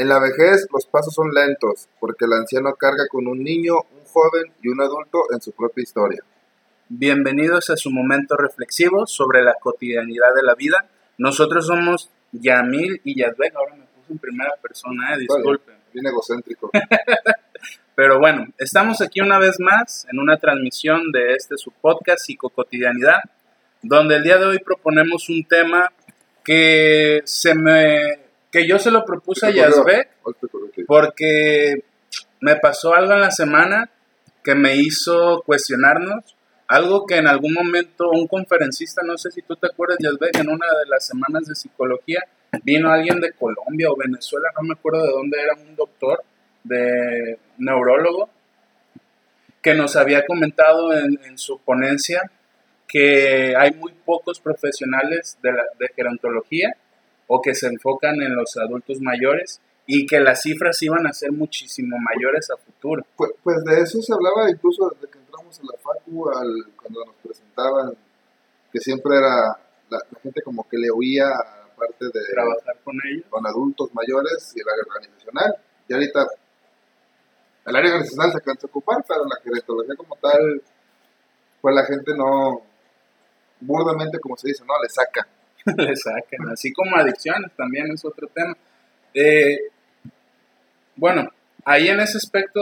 En la vejez los pasos son lentos, porque el anciano carga con un niño, un joven y un adulto en su propia historia. Bienvenidos a su momento reflexivo sobre la cotidianidad de la vida. Nosotros somos Yamil y Yadbek. Ahora me puse en primera persona, eh, disculpen. Bien egocéntrico. Pero bueno, estamos aquí una vez más en una transmisión de este su podcast Psicocotidianidad, donde el día de hoy proponemos un tema que se me que yo se lo propuse a Yazbek porque me pasó algo en la semana que me hizo cuestionarnos, algo que en algún momento un conferencista, no sé si tú te acuerdas, Yazbek, en una de las semanas de psicología, vino alguien de Colombia o Venezuela, no me acuerdo de dónde era, un doctor de neurólogo, que nos había comentado en, su ponencia que hay muy pocos profesionales de, la, de gerontología o que se enfocan en los adultos mayores y que las cifras iban a ser muchísimo mayores a futuro. Pues, pues de eso se hablaba incluso desde que entramos a la FACU, al, cuando nos presentaban, que siempre era la, gente como que le oía aparte de trabajar con ellos, con adultos mayores y el área organizacional. Y ahorita el área organizacional se alcanza a ocupar, pero la gerontología como tal, pues la gente no, burdamente como se dice, no, le saca le saquen, así como adicciones también es otro tema. Eh, bueno, ahí en ese aspecto,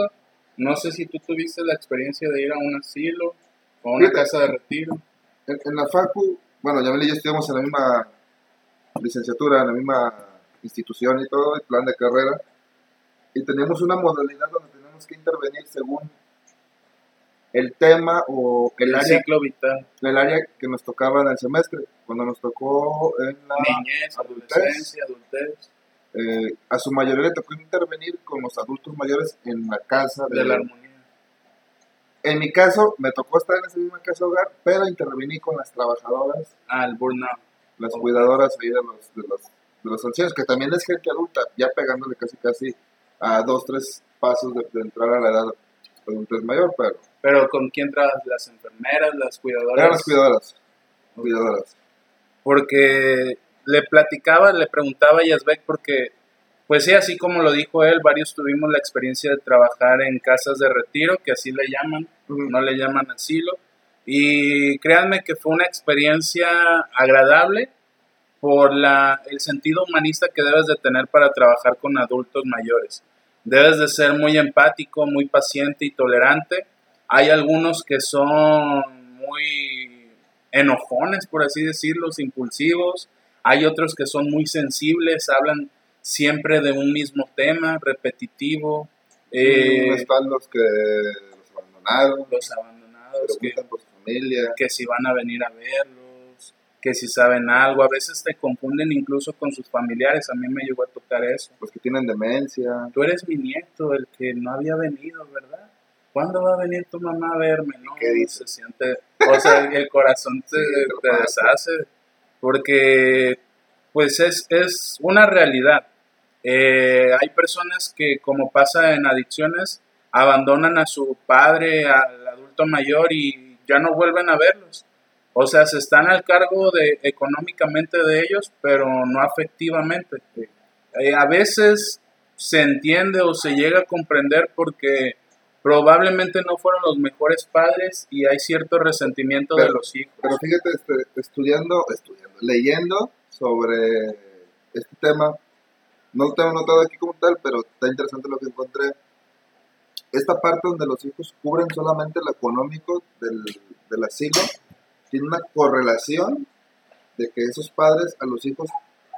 no sé si tú tuviste la experiencia de ir a un asilo o a una casa de retiro. En, la FACU, bueno, ya y yo estudiamos en la misma licenciatura, en la misma institución y todo, el plan de carrera, y teníamos una modalidad donde tenemos que intervenir según el tema o el, área, el área que nos tocaba en el semestre. Cuando nos tocó en la niñez, adolescencia, adultez. Eh, a su mayoría le tocó intervenir con los adultos mayores en la casa de, la armonía. En mi caso, me tocó estar en ese misma casa hogar, pero intervení con las trabajadoras. Al burnout. Las cuidadoras ahí de los, de los, de los ancianos, que también es gente adulta, ya pegándole casi casi a dos, tres pasos de, entrar a la edad adulta mayor, pero pero ¿con quién trabajas? ¿Las enfermeras, las cuidadoras? Eran las cuidadoras. Cuidadoras. Porque le platicaba, le preguntaba a Yazbek porque, pues sí, así como lo dijo él, varios tuvimos la experiencia de trabajar en casas de retiro, que así le llaman, no le llaman asilo. Y créanme que fue una experiencia agradable por la, el sentido humanista que debes de tener para trabajar con adultos mayores. Debes de ser muy empático, muy paciente y tolerante hay algunos que son muy enojones, por así decirlo, impulsivos. Hay otros que son muy sensibles, hablan siempre de un mismo tema, repetitivo. Eh, están los que los abandonaron. Los abandonados. Que, por su familia. que si van a venir a verlos, que si saben algo. A veces te confunden incluso con sus familiares. A mí me llegó a tocar eso. Los que tienen demencia. Tú eres mi nieto, el que no había venido, ¿verdad? ¿cuándo va a venir tu mamá a verme? No, ¿Qué se siente, o sea, el corazón te, deshace, porque pues es, es una realidad. Eh, hay personas que, como pasa en adicciones, abandonan a su padre, al adulto mayor y ya no vuelven a verlos. O sea, se están al cargo de económicamente de ellos, pero no afectivamente. Eh, a veces se entiende o se llega a comprender porque probablemente no fueron los mejores padres y hay cierto resentimiento de los hijos. Pero fíjate, este, estudiando, estudiando, leyendo sobre este tema, no lo tengo notado aquí como tal, pero está interesante lo que encontré. Esta parte donde los hijos cubren solamente lo económico del, del asilo, tiene una correlación de que esos padres a los hijos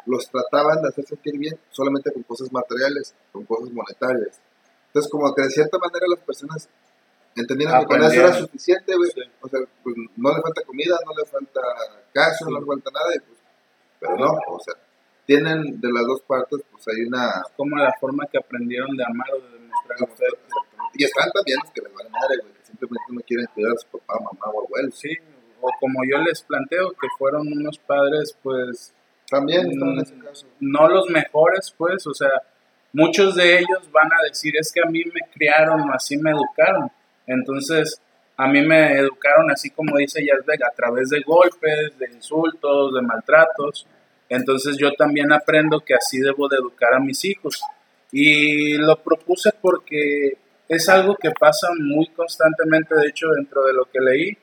los trataban de hacer sentir bien solamente con cosas materiales, con cosas monetarias. Entonces, como que de cierta manera las personas entendieron que con eso era suficiente, güey. O sea, pues no le falta comida, no le falta caso, no le falta nada, y pues, pero no, o sea, tienen de las dos partes, pues hay una... Como la forma que aprendieron de amar o de demostrar Y están también los que les van madre, güey, que simplemente no quieren cuidar a su papá, mamá o abuelo. Sí, o como yo les planteo, que fueron unos padres, pues... También están en ese caso. No los mejores, pues, o sea muchos de ellos van a decir es que a mí me criaron o así me educaron. Entonces, a mí me educaron así como dice Yazbek, a través de golpes, de insultos, de maltratos. Entonces yo también aprendo que así debo de educar a mis hijos. Y lo propuse porque es algo que pasa muy constantemente, de hecho, dentro de lo que leí,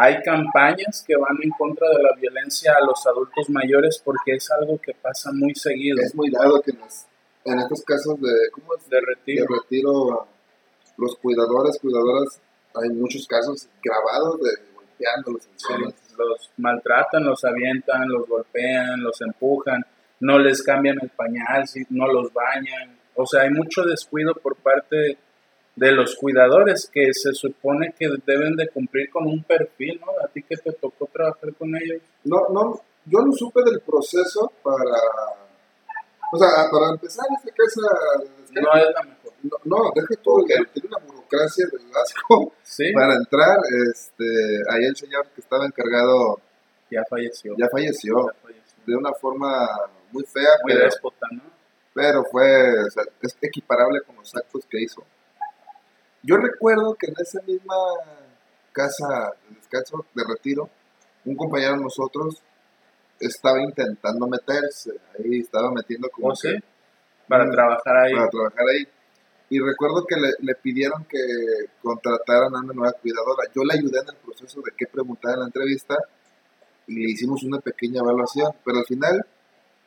hay campañas que van en contra de la violencia a los adultos mayores porque es algo que pasa muy seguido. Es muy dado que en estos casos de, ¿cómo es? de retiro, de retiro los cuidadores, cuidadoras, hay muchos casos grabados de golpeándolos. Sí, los maltratan, los avientan, los golpean, los empujan, no les cambian el pañal, no los bañan. O sea, hay mucho descuido por parte de los cuidadores que se supone que deben de cumplir con un perfil, ¿no? ¿A ti que te tocó trabajar con ellos? No, no, yo no supe del proceso para... O sea, para empezar, esta casa... No es la mejor. No, no deja todo, tiene una burocracia del asco ¿Sí? para entrar. Este, ahí el señor que estaba encargado Ya falleció. ya falleció Ya falleció. de una forma muy fea, Muy pero, déspota, ¿no? pero fue, o sea, es equiparable con los actos que hizo. Yo recuerdo que en esa misma casa de descanso, de retiro, un compañero de nosotros estaba intentando meterse, ahí estaba metiendo como ¿O sí? que- Para trabajar ahí. para trabajar ahí. Y recuerdo que le, le pidieron que contrataran a una nueva cuidadora. Yo le ayudé en el proceso de qué preguntar en la entrevista y le hicimos una pequeña evaluación, pero al final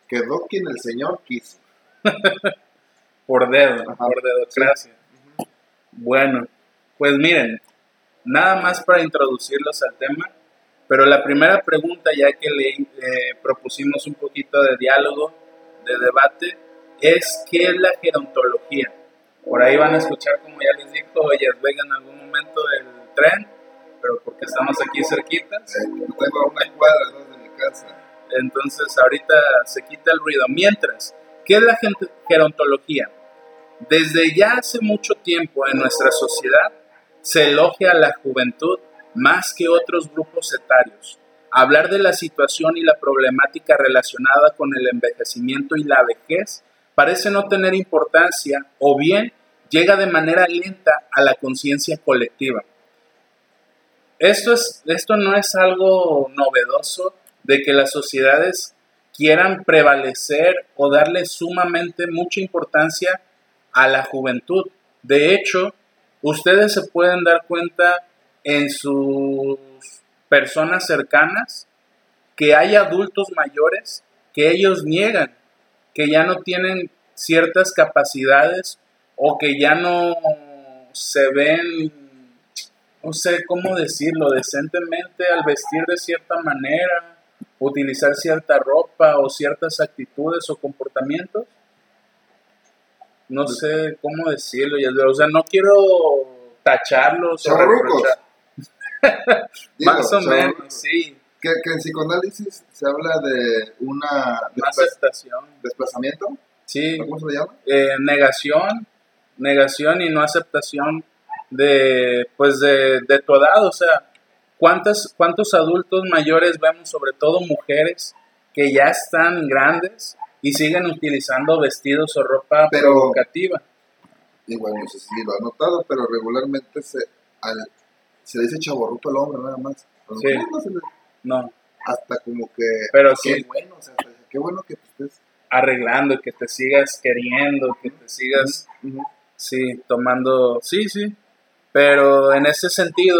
quedó quien el señor quiso. Por dedo, Ajá. por dedocracia. Bueno, pues miren, nada más para introducirlos al tema, pero la primera pregunta, ya que le eh, propusimos un poquito de diálogo, de debate, es ¿qué es la gerontología? Por ahí van a escuchar, como ya les dijo, ellas Vega en algún momento del tren, pero porque estamos aquí cerquitas, Eh, yo tengo una cuadra ¿no? de mi casa. entonces ahorita se quita el ruido. Mientras, ¿qué es la gerontología? Desde ya hace mucho tiempo en nuestra sociedad se elogia a la juventud más que otros grupos etarios. Hablar de la situación y la problemática relacionada con el envejecimiento y la vejez parece no tener importancia o bien llega de manera lenta a la conciencia colectiva. Esto, es, esto no es algo novedoso de que las sociedades quieran prevalecer o darle sumamente mucha importancia a la juventud. De hecho, ustedes se pueden dar cuenta en sus personas cercanas que hay adultos mayores que ellos niegan, que ya no tienen ciertas capacidades o que ya no se ven, no sé cómo decirlo, decentemente al vestir de cierta manera, utilizar cierta ropa o ciertas actitudes o comportamientos. No sé cómo decirlo, o sea, no quiero tacharlos o reprochar. Digo, Más o menos, sí, Que, que en psicoanálisis se habla de una aceptación. desplazamiento, Sí, ¿cómo se le llama? eh, negación, negación y no aceptación de, pues de, de tu edad, o sea, ¿cuántos, ¿cuántos adultos mayores vemos, sobre todo mujeres, que ya están grandes y siguen utilizando vestidos o ropa Pero- provocativa? Igual no sé si lo ha notado, pero regularmente se, al, se dice chaborruco al hombre nada más. Sí. no le- No, hasta como que Pero qué sí. bueno, o sea, qué bueno que te estés arreglando, que te sigas queriendo, que te sigas Ujú. Sí, tomando, sí, sí, pero en ese sentido,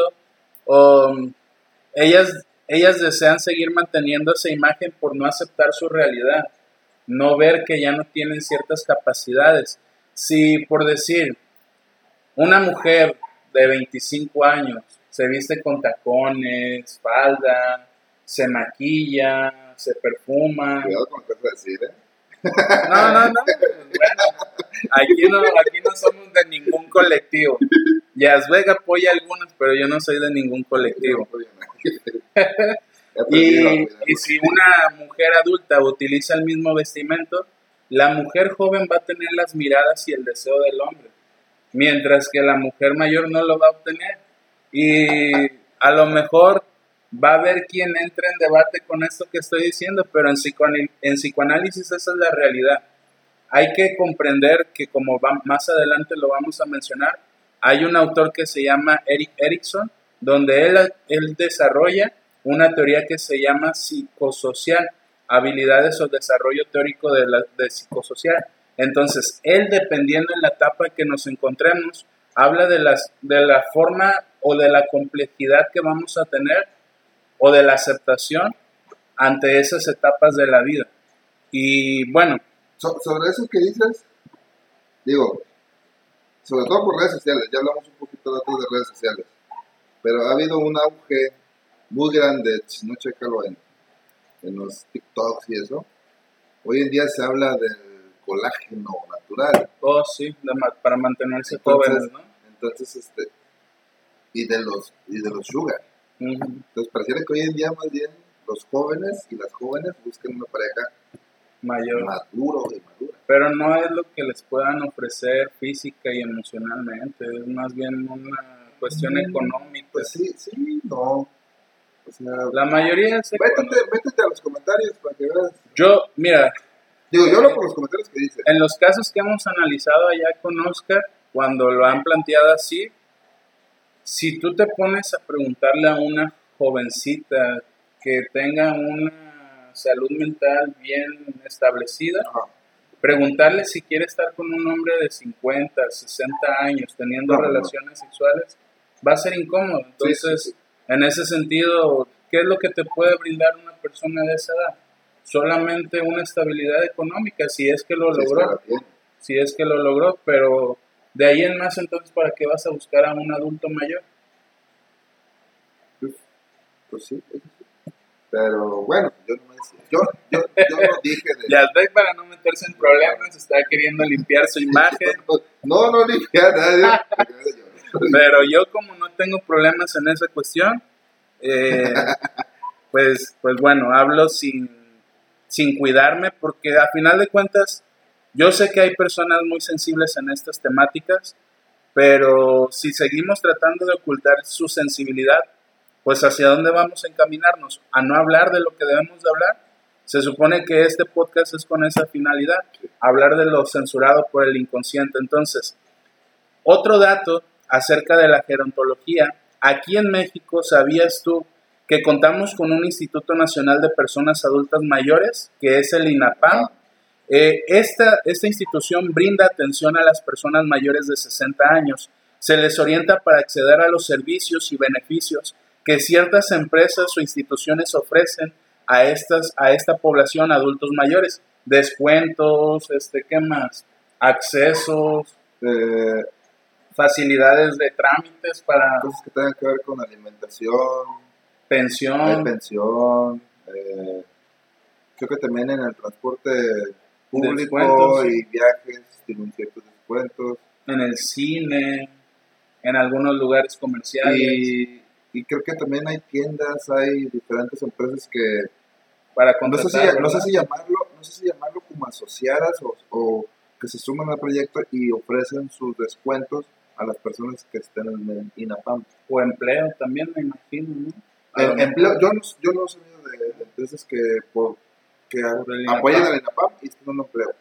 um, ellas, ellas desean seguir manteniendo esa imagen por no aceptar su realidad, no ver que ya no tienen ciertas capacidades. Si, por decir, una mujer de 25 años se viste con tacones, falda, se maquilla, se perfuma, Cuidado con lo que vas a decir, ¿eh? no, no, no. Bueno, aquí no, aquí no somos de ningún colectivo. Yasvega apoya algunos, pero yo no soy de ningún colectivo. Y, y si una mujer adulta utiliza el mismo vestimento, la mujer joven va a tener las miradas y el deseo del hombre, mientras que la mujer mayor no lo va a obtener. Y a lo mejor va a haber quien entre en debate con esto que estoy diciendo, pero en, en psicoanálisis esa es la realidad. Hay que comprender que, como va- más adelante lo vamos a mencionar, hay un autor que se llama Eric Erickson, donde él, él desarrolla una teoría que se llama psicosocial, habilidades o desarrollo teórico de, la, de psicosocial. Entonces, él, dependiendo en la etapa que nos encontremos, habla de, las, de la forma o de la complejidad que vamos a tener o de la aceptación ante esas etapas de la vida. Y bueno. sobre eso que dices, digo, sobre todo por redes sociales, ya hablamos un poquito de de redes sociales, pero ha habido un auge muy grande, si no chécalo en, en los TikToks y eso. Hoy en día se habla del colágeno natural. Oh, sí, para mantenerse jóvenes, ¿no? Entonces, este, y de los, y de los sugar. Entonces, pareciera que hoy en día más bien los jóvenes y las jóvenes buscan una pareja mayor, maduro y madura. Pero no es lo que les puedan ofrecer física y emocionalmente, es más bien una cuestión mm, económica. Pues sí, sí, no. O sea, la mayoría es métete, métete, a los comentarios para que veas. Yo, mira. Digo, yo hablo por los comentarios que dicen. En los casos que hemos analizado allá con Oscar, cuando lo han planteado así, si tú te pones a preguntarle a una jovencita que tenga una salud mental bien establecida, preguntarle si quiere estar con un hombre de 50, 60 años teniendo relaciones sexuales, va a ser incómodo. Entonces, en ese sentido, ¿qué es lo que te puede brindar una persona de esa edad? Solamente una estabilidad económica, si es que lo logró. Si es que lo logró, pero de ahí en más, entonces, ¿para qué vas a buscar a un adulto mayor? Pues sí, pero bueno, yo no me decía. Yo, yo, yo no dije de. Para no meterse en problemas, está queriendo limpiar su imagen. No, no limpiar nadie. Pero yo, como no tengo problemas en esa cuestión, eh, pues, pues bueno, hablo sin, sin cuidarme, porque a final de cuentas, yo sé que hay personas muy sensibles en estas temáticas, pero si seguimos tratando de ocultar su sensibilidad, pues hacia dónde vamos a encaminarnos, a no hablar de lo que debemos de hablar. Se supone que este podcast es con esa finalidad, hablar de lo censurado por el inconsciente. Entonces, otro dato acerca de la gerontología, aquí en México, ¿sabías tú que contamos con un Instituto Nacional de Personas Adultas Mayores, que es el INAPAM? Eh, esta, esta institución brinda atención a las personas mayores de 60 años. Se les orienta para acceder a los servicios y beneficios que ciertas empresas o instituciones ofrecen a, estas, a esta población, adultos mayores. Descuentos, este, ¿qué más? Accesos, eh, facilidades de trámites para... Cosas que tengan que ver con alimentación. Pensión. pensión. Eh, creo que también en el transporte público y viajes tienen ciertos descuentos. En el cine, en algunos lugares comerciales. Y y creo que también hay tiendas, hay diferentes empresas que para no sé, si, no sé si llamarlo, no sé si llamarlo como asociadas o, que se suman al proyecto y ofrecen sus descuentos a las personas que estén en el INAPAM. O empleo también, me imagino, ¿no? empleo, yo no, yo no he sabido de, empresas que, por, que apoyan al INAPAM y están dando empleo.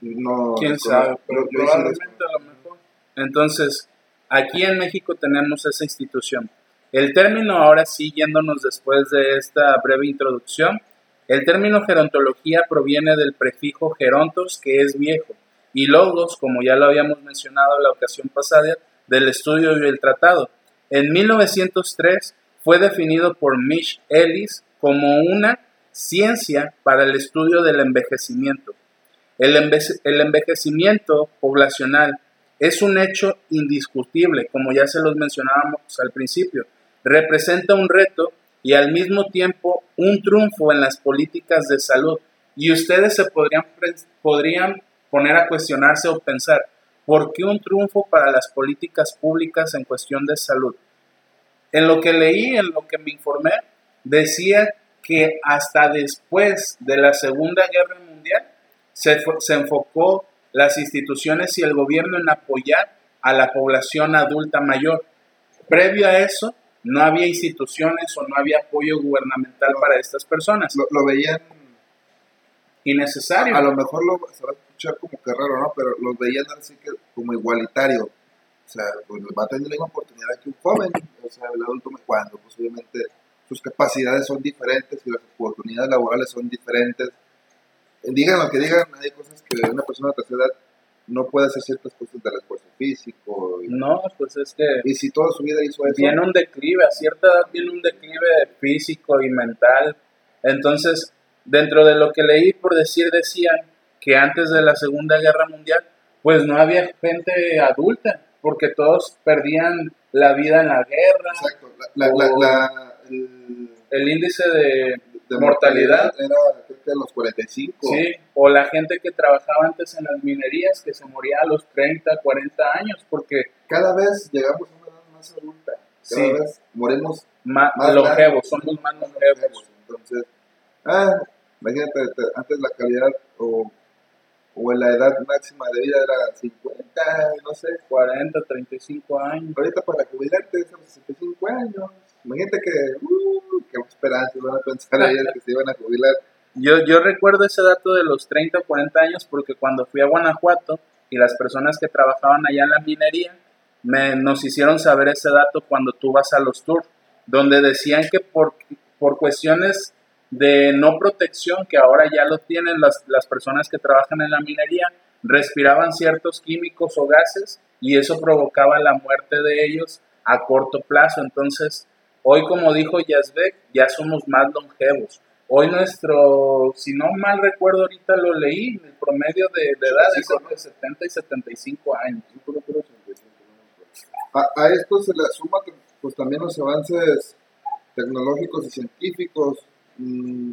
No, ¿Quién sabe? Pero probablemente a lo mejor. Entonces, aquí en México tenemos esa institución el término, ahora sí, yéndonos después de esta breve introducción, el término gerontología proviene del prefijo gerontos, que es viejo, y logos, como ya lo habíamos mencionado en la ocasión pasada, del estudio y el tratado. En 1903 fue definido por Mitch Ellis como una ciencia para el estudio del envejecimiento. El, el envejecimiento poblacional es un hecho indiscutible, como ya se los mencionábamos al principio, representa un reto y al mismo tiempo un triunfo en las políticas de salud. Y ustedes se podrían, podrían poner a cuestionarse o pensar, ¿por qué un triunfo para las políticas públicas en cuestión de salud? En lo que leí, en lo que me informé, decía que hasta después de la Segunda Guerra Mundial se, se enfocó las instituciones y el gobierno en apoyar a la población adulta mayor. Previo a eso, no había instituciones o no había apoyo gubernamental para estas personas. Lo, veían innecesario. A, lo mejor lo se va a escuchar como que raro, ¿no? Pero los veían así que como igualitario. O sea, pues va a tener la misma oportunidad que un joven. O sea, el adulto cuando, pues obviamente sus capacidades son diferentes y las oportunidades laborales son diferentes. digan lo que digan, hay cosas que una persona de tercera edad no puede hacer ciertas cosas del esfuerzo físico. Y, No, pues es que y si toda su vida hizo eso, viene un declive, a cierta edad viene un declive físico y mental. Entonces, dentro de lo que leí por decir, decían que antes de la Segunda Guerra Mundial, pues no había gente adulta, porque todos perdían la vida en la guerra. exacto, la, la, la- la- el- El índice de, de mortalidad, era creo que los 45. sí, o la gente que trabajaba antes en las minerías, que se moría a los 30, 40 años, porque Cada vez llegamos a una edad más adulta. Cada Sí. vez morimos más, más longevos, somos más longevos. Entonces, ah, imagínate, te- antes la calidad o, o la edad máxima de vida era 50, no sé. 40, 35 años. Ahorita para jubilarte los 65 años. Imagínate que, uh, qué esperanza van a pensar ellos que se iban a jubilar. Yo, yo recuerdo ese dato de los 30 o 40 años porque cuando fui a Guanajuato y las personas que trabajaban allá en la minería me, nos hicieron saber ese dato cuando tú vas a los tours, donde decían que por, por cuestiones de no protección, que ahora ya lo tienen las, las personas que trabajan en la minería, respiraban ciertos químicos o gases y eso provocaba la muerte de ellos a corto plazo. Entonces, hoy como dijo Yazbek, ya somos más longevos. Hoy nuestro, si no mal recuerdo ahorita lo leí, el promedio de, de edad es entre 70 y 75 años. A, a esto se le suma pues también los avances tecnológicos y científicos. Mm,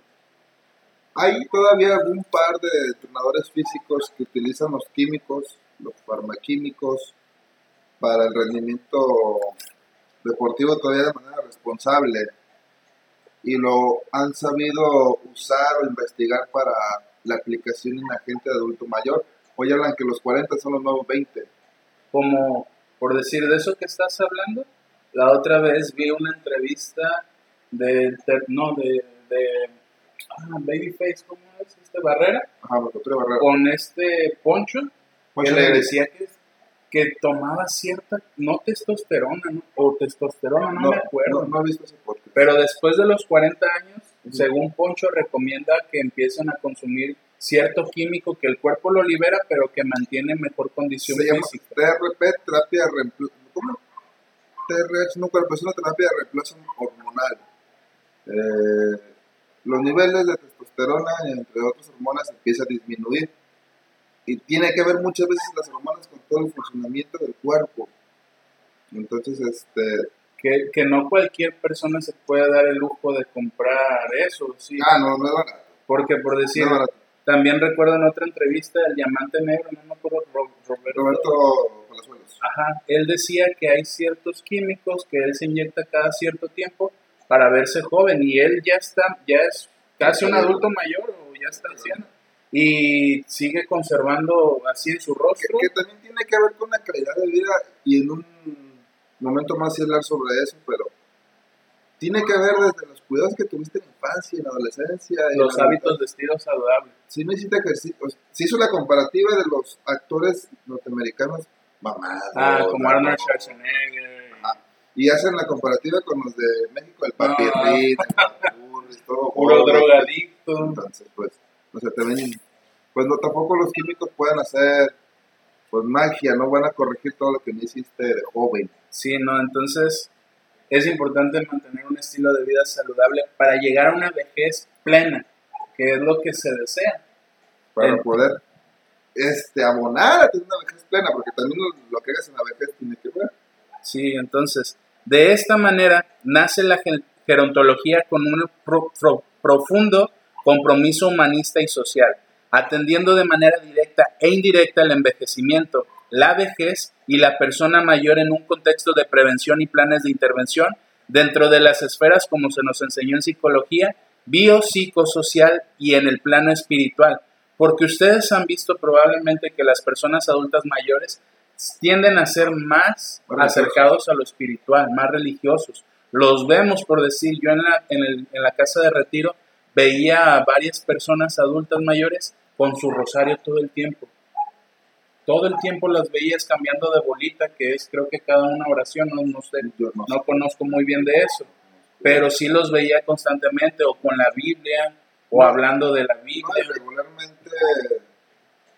hay todavía algún par de entrenadores físicos que utilizan los químicos, los farmaquímicos, para el rendimiento deportivo todavía de manera responsable y lo han sabido usar o investigar para la aplicación en la gente de adulto mayor. Hoy hablan que los 40 son los nuevos 20. Como por decir de eso que estás hablando, la otra vez vi una entrevista de, no, de, de ah, Babyface, ¿cómo es este? Barrera, Ajá, barrera. con este Poncho, Poncho que le decía que, que tomaba cierta, no testosterona, ¿no? o testosterona, no, no, me acuerdo. no, no he visto ese podcast. Pero después de los 40 años, según Poncho, recomienda que empiecen a consumir cierto químico que el cuerpo lo libera, pero que mantiene mejor condición se llama física. TRP, terapia de reemplazo. ¿Cómo? TRH, no, es una terapia de reemplazo hormonal. Eh, los niveles de testosterona, entre otras hormonas, empiezan a disminuir. Y tiene que ver muchas veces las hormonas con todo el funcionamiento del cuerpo. Entonces, este. Que, que no cualquier persona se puede dar el lujo de comprar eso, sí. Ah, no, no es barato. Porque por decir, No también recuerdo en otra entrevista del Diamante Negro, no me acuerdo, Ro- Roberto, Roberto Palazuelos. Ajá, él decía que hay ciertos químicos que él se inyecta cada cierto tiempo para verse joven y él ya está, ya es casi un adulto mayor o ya está anciano y sigue conservando así en su que, rostro. que también tiene que ver con la calidad de vida y en un momento más hablar sobre eso, pero tiene que ver desde los cuidados que tuviste en la infancia, en la adolescencia. en Los la- hábitos de estilo saludable. Sí necesita ejercicio. Se hizo la comparativa de los actores norteamericanos mamados. Ah, como Arnold ¿no? Schwarzenegger. Y hacen la comparativa con los de México, el papirrín, el papurris, todo. Puro drogadicto. Entonces, pues, o sea, también, pues no, tampoco los químicos pueden hacer, pues, magia, no van a corregir todo lo que no hiciste de joven. Sí, no, entonces es importante mantener un estilo de vida saludable para llegar a una vejez plena, que es lo que se desea. Para El- poder, este, abonar a tener una vejez plena, porque también lo, lo que hagas en la vejez tiene que ver. Sí, entonces, de esta manera nace la gerontología con un pro- pro- profundo compromiso humanista y social, atendiendo de manera directa e indirecta el envejecimiento, la vejez y la persona mayor en un contexto de prevención y planes de intervención dentro de las esferas como se nos enseñó en psicología, biopsicosocial y en el plano espiritual, porque ustedes han visto probablemente que las personas adultas mayores tienden a ser más Más acercados a lo espiritual, más religiosos. Los vemos, por decir, yo en la, en, el- en la casa de retiro veía a varias personas adultas mayores con su rosario todo el tiempo. Todo el tiempo las veías cambiando de bolita, que es creo que cada una oración, no, no sé, Yo no, no conozco muy bien de eso, pero sí los veía constantemente o con la Biblia o No. hablando de la Biblia. regularmente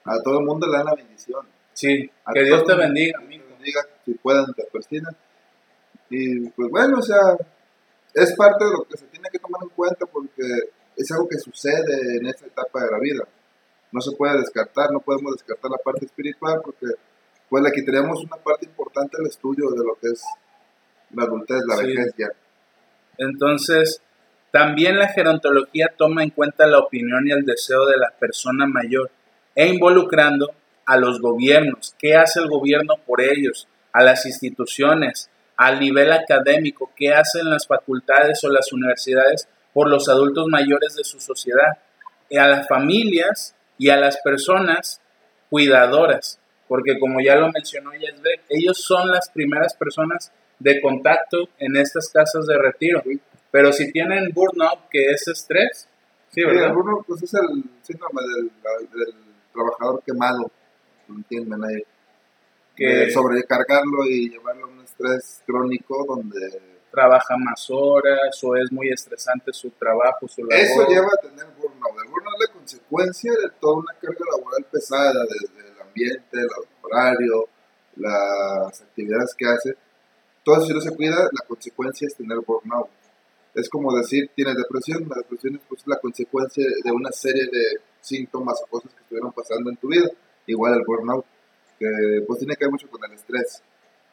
a todo el mundo le dan la bendición. Sí, que Dios te bendiga, amigo. bendiga, si puedan, te persinan. Y pues bueno, o sea, es parte de lo que se tiene que tomar en cuenta porque es algo que sucede en esta etapa de la vida. No se puede descartar, no podemos descartar la parte espiritual porque pues le quitaríamos una parte importante al estudio de lo que es la adultez, la Sí. vejez ya. Entonces, también la gerontología toma en cuenta la opinión y el deseo de la persona mayor e involucrando a los gobiernos, qué hace el gobierno por ellos, a las instituciones, al nivel académico, qué hacen las facultades o las universidades por los adultos mayores de su sociedad, y a las familias y a las personas cuidadoras, porque como ya lo mencionó Yasbek, ellos son las primeras personas de contacto en estas casas de retiro. Pero si tienen burnout, que es estrés, sí, Sí, ¿verdad? alguno, pues es el síndrome del, del trabajador quemado, ¿me entienden ahí? Que De sobrecargarlo y llevarlo a un estrés crónico donde trabaja más horas o es muy estresante su trabajo, su labor. eso lleva a tener burnout. El burnout es la consecuencia de toda una carga laboral pesada, desde el ambiente, el horario, las actividades que hace. Todo eso si no se cuida, la consecuencia es tener burnout. Es como decir, tienes depresión, la depresión es pues, la consecuencia de una serie de síntomas o cosas que estuvieron pasando en tu vida. Igual el burnout, que pues tiene que ver mucho con el estrés.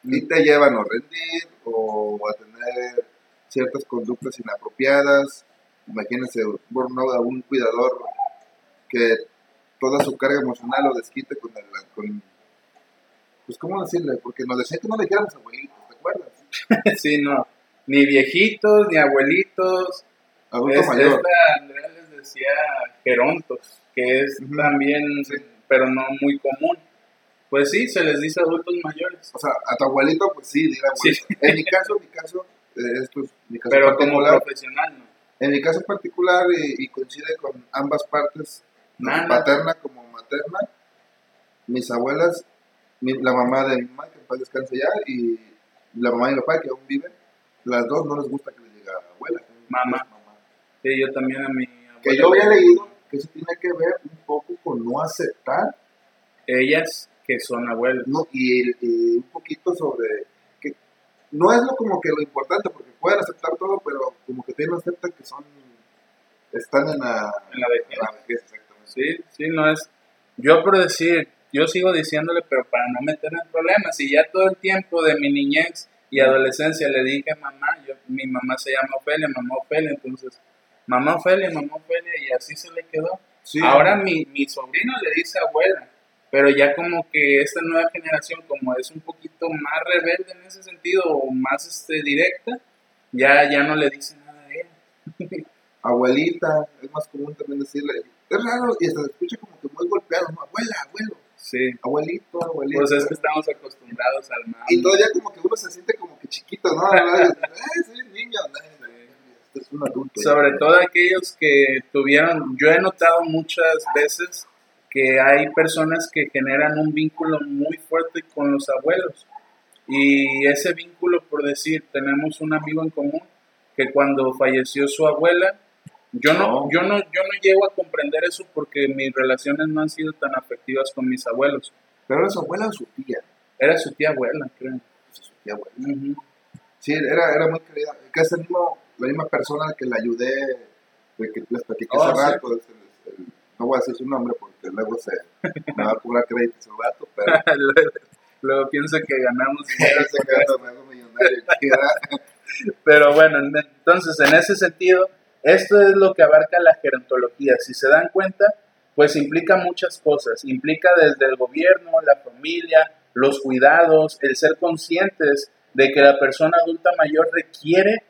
Y te llevan a no rendir o a tener ciertas conductas inapropiadas. Imagínense burnout a un cuidador que toda su carga emocional lo desquite con el... Con, pues, ¿cómo decirle? Porque nos decían que no le dijéramos abuelitos, ¿te acuerdas? sí, no. Ni viejitos, ni abuelitos. Adulto Es- mayor. Esta Andrea les decía gerontos, que es también, Sí. Pero no muy común. Pues sí, se les dice adultos mayores. O sea, a tu abuelito, pues sí, dile abuelito. En mi caso, en mi caso, eh, esto es mi caso Pero como profesional, ¿no? En mi caso particular, y, y coincide con ambas partes, paterna como materna, mis abuelas, mi- la mamá de mi mamá, que en paz descanse ya, y la mamá de mi papá, que aún vive, las dos no les gusta que les diga abuela. Mamá. Sí, yo también a mi Que abuela- yo había leído que eso tiene que ver un poco con no aceptar Ellas que son abuelas. ¿no? y, y un poquito sobre que no es lo como que lo importante, porque pueden aceptar todo, pero como que tienen aceptan que son, están en la, En la vejez. en la vejez, exactamente. Sí, sí, no es. Yo por decir, yo sigo diciéndole, pero para no meterme en problemas, y ya todo el tiempo de mi niñez y adolescencia le dije mamá, yo, mi mamá se llama Ofelia, mamá Ofelia, entonces, mamá Ofelia, mamá Ofelia, y así se le quedó. Sí. Ahora mi, mi sobrino le dice abuela, pero ya como que esta nueva generación, como es un poquito más rebelde en ese sentido, o más este, directa, ya, ya no le dice nada a él. abuelita, es más común también decirle, es raro, y hasta se escucha como que muy golpeado, ¿no? abuela, abuelo, Sí, abuelito, abuelito. pues es que estamos acostumbrados al mal. Y todavía como que uno se siente como que chiquito, ¿no? Ay, soy un niño, este es un adulto. Sobre todo aquellos que tuvieron, yo he notado muchas veces que hay personas que generan un vínculo muy fuerte con los abuelos. Y ese vínculo, por decir, tenemos un amigo en común que cuando falleció su abuela, yo no, No. yo no, yo no llego a comprender eso porque mis relaciones no han sido tan afectivas con mis abuelos. Pero era su abuela o su tía. Era su tía abuela, creo. Pues, su tía abuela. Ujú. Sí, era, era muy querida. Que es el mismo, la misma persona que la ayudé, de que les platiqué Oh, hace rato. es el- el- no voy a decir su nombre porque luego se me va a cobrar crédito rato, pero luego, luego pienso que ganamos dinero. millonario. Pero bueno, en- entonces en ese sentido, esto es lo que abarca la gerontología. Si se dan cuenta, pues implica muchas cosas. Implica desde el gobierno, la familia, los cuidados, el ser conscientes de que la persona adulta mayor requiere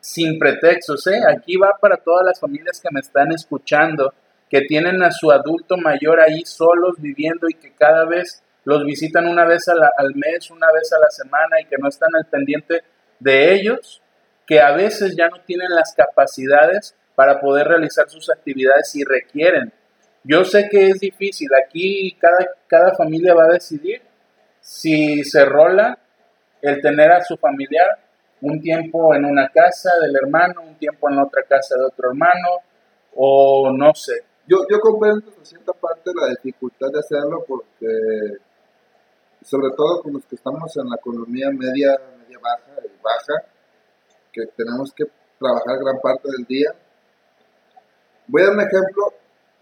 sin pretextos. ¿eh? Aquí va para todas las familias que me están escuchando, que tienen a su adulto mayor ahí solos viviendo y que cada vez los visitan una vez al mes, una vez a la semana y que no están al pendiente de ellos, que a veces ya no tienen las capacidades para poder realizar sus actividades si requieren. Yo sé que es difícil, aquí cada, cada familia va a decidir si se rola el tener a su familiar un tiempo en una casa del hermano, un tiempo en otra casa de otro hermano, o no sé. yo, yo comprendo en cierta parte la dificultad de hacerlo porque, sobre todo con los que estamos en la economía media, media baja y baja, que tenemos que trabajar gran parte del día. Voy a dar un ejemplo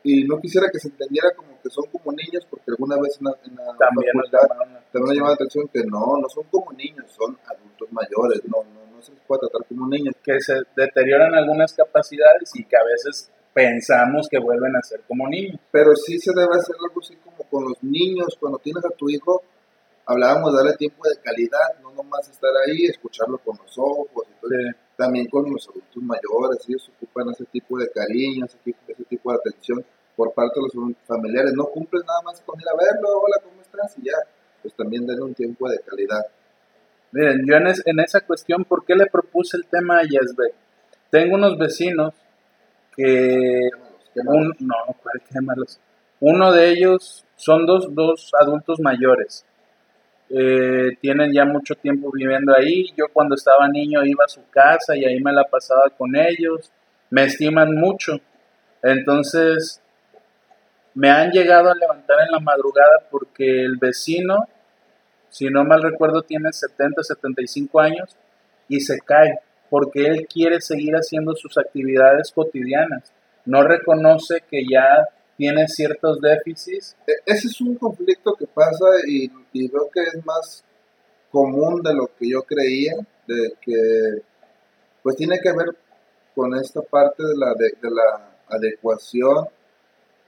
y no quisiera que se entendiera como que son como niños, porque alguna vez en la, en la También facultad también me llama la atención que no, no son como niños, son adultos mayores, no, no, no se les puede tratar como niños. que se deterioran algunas capacidades y que a veces pensamos que vuelven a ser como niños. Pero sí se debe hacer algo así como con los niños, cuando tienes a tu hijo, hablábamos de darle tiempo de calidad, no nomás estar ahí, escucharlo con los ojos, todo. Sí. también con los adultos mayores, ellos ocupan ese tipo de cariño, ese tipo, ese tipo de atención por parte de los familiares, no cumplen nada más con ir a verlo, hola, ¿cómo estás? Y ya, pues también denle un tiempo de calidad. Miren, yo en, es- en esa cuestión, ¿por qué le propuse el tema a Yesbe? Tengo unos vecinos que Quémalos, quémalos. Un, no, ¿cuál quémalos? Uno de ellos son dos, dos adultos mayores. Eh, tienen ya mucho tiempo viviendo ahí. Yo cuando estaba niño iba a su casa y ahí me la pasaba con ellos. Me estiman mucho. Entonces, me han llegado a levantar en la madrugada porque el vecino, si no mal recuerdo, tiene 70, 75 años y se cae porque él quiere seguir haciendo sus actividades cotidianas. No reconoce que ya tiene ciertos déficits. E- Ese es un conflicto que pasa y, y veo que es más común de lo que yo creía, de que pues tiene que ver con esta parte de la, de, de la adecuación,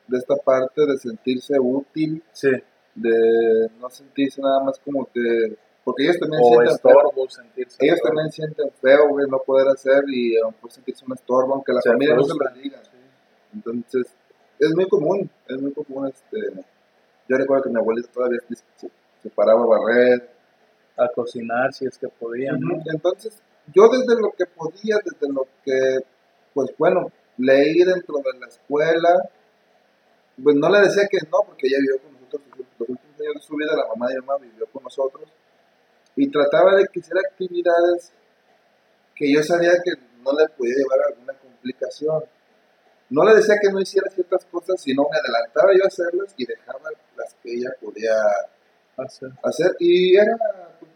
de esta parte de sentirse útil, Sí. de no sentirse nada más como que, porque ellos también O sienten feo, estorbo, sentirse. ellos estorbo. también sienten feo, güey, no poder hacer y a lo mejor sentirse un estorbo, aunque la Se familia no se lo diga. Entonces, es muy común, es muy común, este, yo recuerdo que mi abuelita todavía se, se- paraba a barrer, A cocinar si es que podían. ¿no? entonces, yo desde lo que podía, desde lo que, pues bueno, leí dentro de la escuela, pues no le decía que no, porque ella vivió con nosotros los últimos años de su vida, la mamá de mi mamá vivió con nosotros, y trataba de que hiciera actividades que yo sabía que no le podía llevar a alguna complicación. No le decía que no hiciera ciertas cosas, sino me adelantaba yo a hacerlas y dejaba las que ella podía Hacer. hacer y era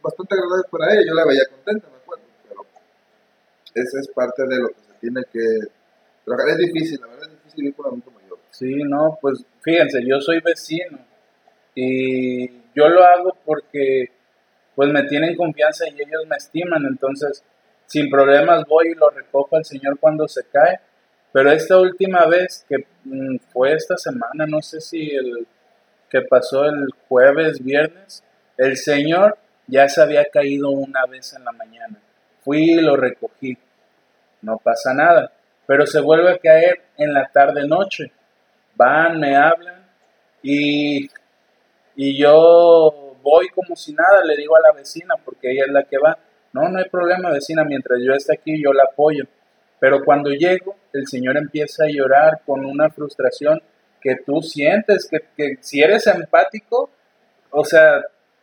bastante agradable para ella, yo la veía contenta, me acuerdo, pero esa es parte de lo que se tiene que trabajar. Es difícil, la verdad es difícil vivir con adulto mayor. Sí, no, pues fíjense, yo soy vecino y yo lo hago porque pues me tienen confianza y ellos me estiman, entonces sin problemas voy y lo recojo al Señor cuando se cae. Pero esta última vez que mm, fue esta semana, no sé si el que pasó el jueves, viernes, el Señor ya se había caído una vez en la mañana. Fui y lo recogí. No pasa nada. Pero se vuelve a caer en la tarde noche. Van, me hablan y, y yo voy como si nada, le digo a la vecina, porque ella es la que va. No, no hay problema, vecina, mientras yo esté aquí, yo la apoyo. Pero cuando llego, el Señor empieza a llorar con una frustración que tú sientes, que, que si eres empático, o sea,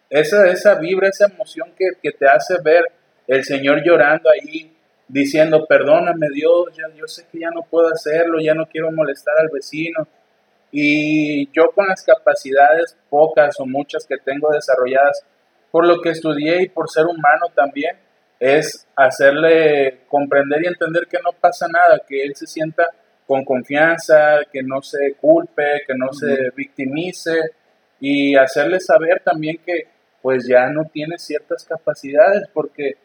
esa, esa vibra, esa emoción que, que te hace ver el Señor llorando ahí, diciendo, perdóname Dios, yo sé que ya no puedo hacerlo, ya no quiero molestar al vecino. Y yo con las capacidades pocas o muchas que tengo desarrolladas, por lo que estudié y por ser humano también, es hacerle comprender y entender que no pasa nada, que él se sienta con confianza, que no se culpe, que no se victimice y hacerle saber también que pues ya no tiene ciertas capacidades porque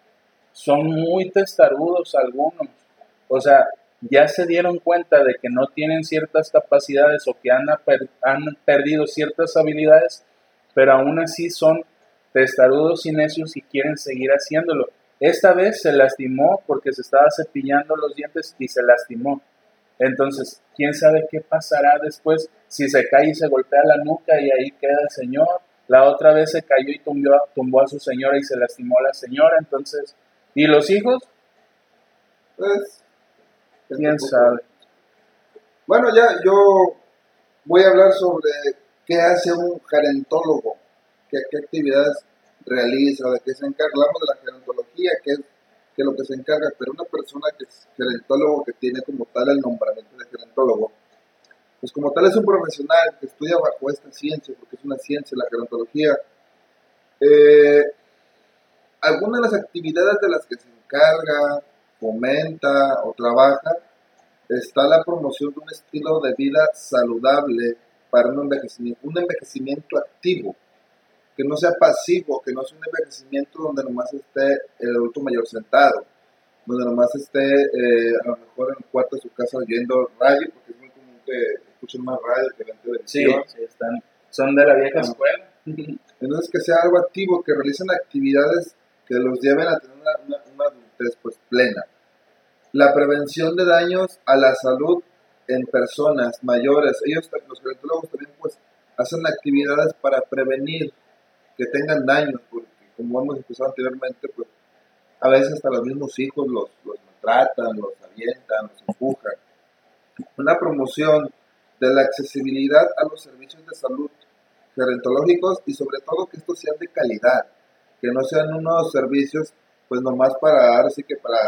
son muy testarudos algunos. O sea, ya se dieron cuenta de que no tienen ciertas capacidades o que han, han perdido ciertas habilidades, pero aún así son testarudos y necios y quieren seguir haciéndolo. Esta vez se lastimó porque se estaba cepillando los dientes y se lastimó. Entonces, quién sabe qué pasará después si se cae y se golpea la nuca y ahí queda el señor. La otra vez se cayó y tumbó, tumbó a su señora y se lastimó a la señora. Entonces, ¿y los hijos? Pues, ¿Quién sabe? Bueno, ya yo voy a hablar sobre qué hace un gerentólogo, qué, qué actividades realiza, de qué se encarga. Hablamos de la gerontología, que es que es lo que se encarga, pero una persona que es gerentólogo, que tiene como tal el nombramiento de gerentólogo, pues como tal es un profesional que estudia bajo esta ciencia, porque es una ciencia, la gerontología, eh, algunas de las actividades de las que se encarga, fomenta o trabaja, está la promoción de un estilo de vida saludable para un envejecimiento, un envejecimiento activo, que no sea pasivo, que no sea un envejecimiento donde nomás esté el adulto mayor sentado, donde nomás esté eh, a lo mejor en el cuarto de su casa oyendo radio, porque es muy común que escuchen más radio que vean televisión. Sí, sí, están, son de la vieja escuela. Entonces que sea algo activo, que realicen actividades que los lleven a tener una, una, adultez pues plena. La prevención de daños a la salud en personas mayores. Ellos, los gerontólogos también pues hacen actividades para prevenir que tengan daños, porque como hemos empezado anteriormente, pues a veces hasta los mismos hijos los, los maltratan, los avientan, los empujan. Una promoción de la accesibilidad a los servicios de salud gerontológicos y sobre todo que estos sean de calidad, que no sean unos servicios pues nomás para dar, así que para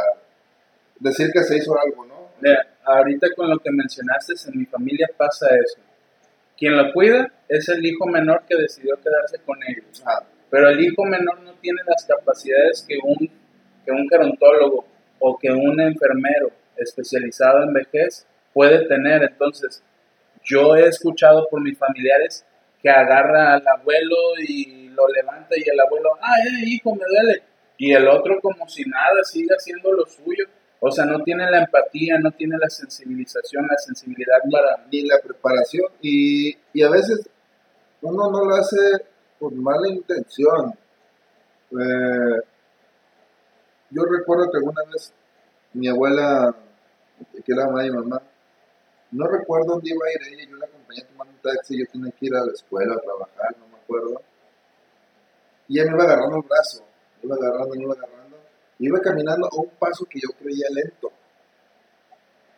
decir que se hizo algo, ¿no? ahorita con lo que mencionaste, en mi familia pasa eso. Quien lo cuida es el hijo menor que decidió quedarse con ellos. Ah. Pero el hijo menor no tiene las capacidades que un, que un gerontólogo o que un enfermero especializado en vejez puede tener. Entonces, yo he escuchado por mis familiares que agarra al abuelo y lo levanta y el abuelo, ay, hijo, me duele. Y el otro como si nada, sigue haciendo lo suyo. O sea, no tiene la empatía, no tiene la sensibilización, la sensibilidad. Ni la preparación. Y, y a veces uno no lo hace con mala intención. Eh, yo recuerdo que alguna vez mi abuela, que era mamá y mamá, no recuerdo dónde iba a ir ella, yo la acompañé tomando un taxi, yo tenía que ir a la escuela a trabajar, no me acuerdo. Y ella me iba agarrando el brazo, me iba agarrando, me iba agarrando, iba caminando a un paso que yo creía lento.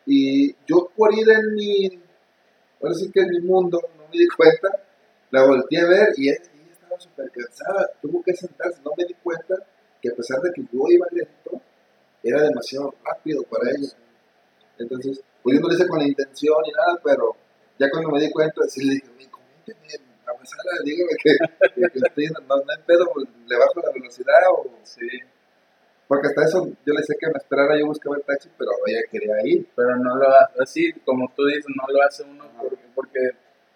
Y yo por ir en mi, ahora sí que en mi mundo, no me di cuenta, la volteé a ver y ella, estaba súper cansada, tuvo que sentarse, no me di cuenta que a pesar de que yo iba lento, era demasiado rápido para ella. Entonces, pues yo no lo hice con la intención ni nada, pero ya cuando me di cuenta, sí le dije, coménteme, a dígame que, que, estoy, no, no pedo, le bajo la velocidad o... Sí. Porque hasta eso yo le decía que me esperara, yo buscaba el taxi, pero ella quería ir. Pero no lo hace, así como tú dices, no lo hace uno porque, porque,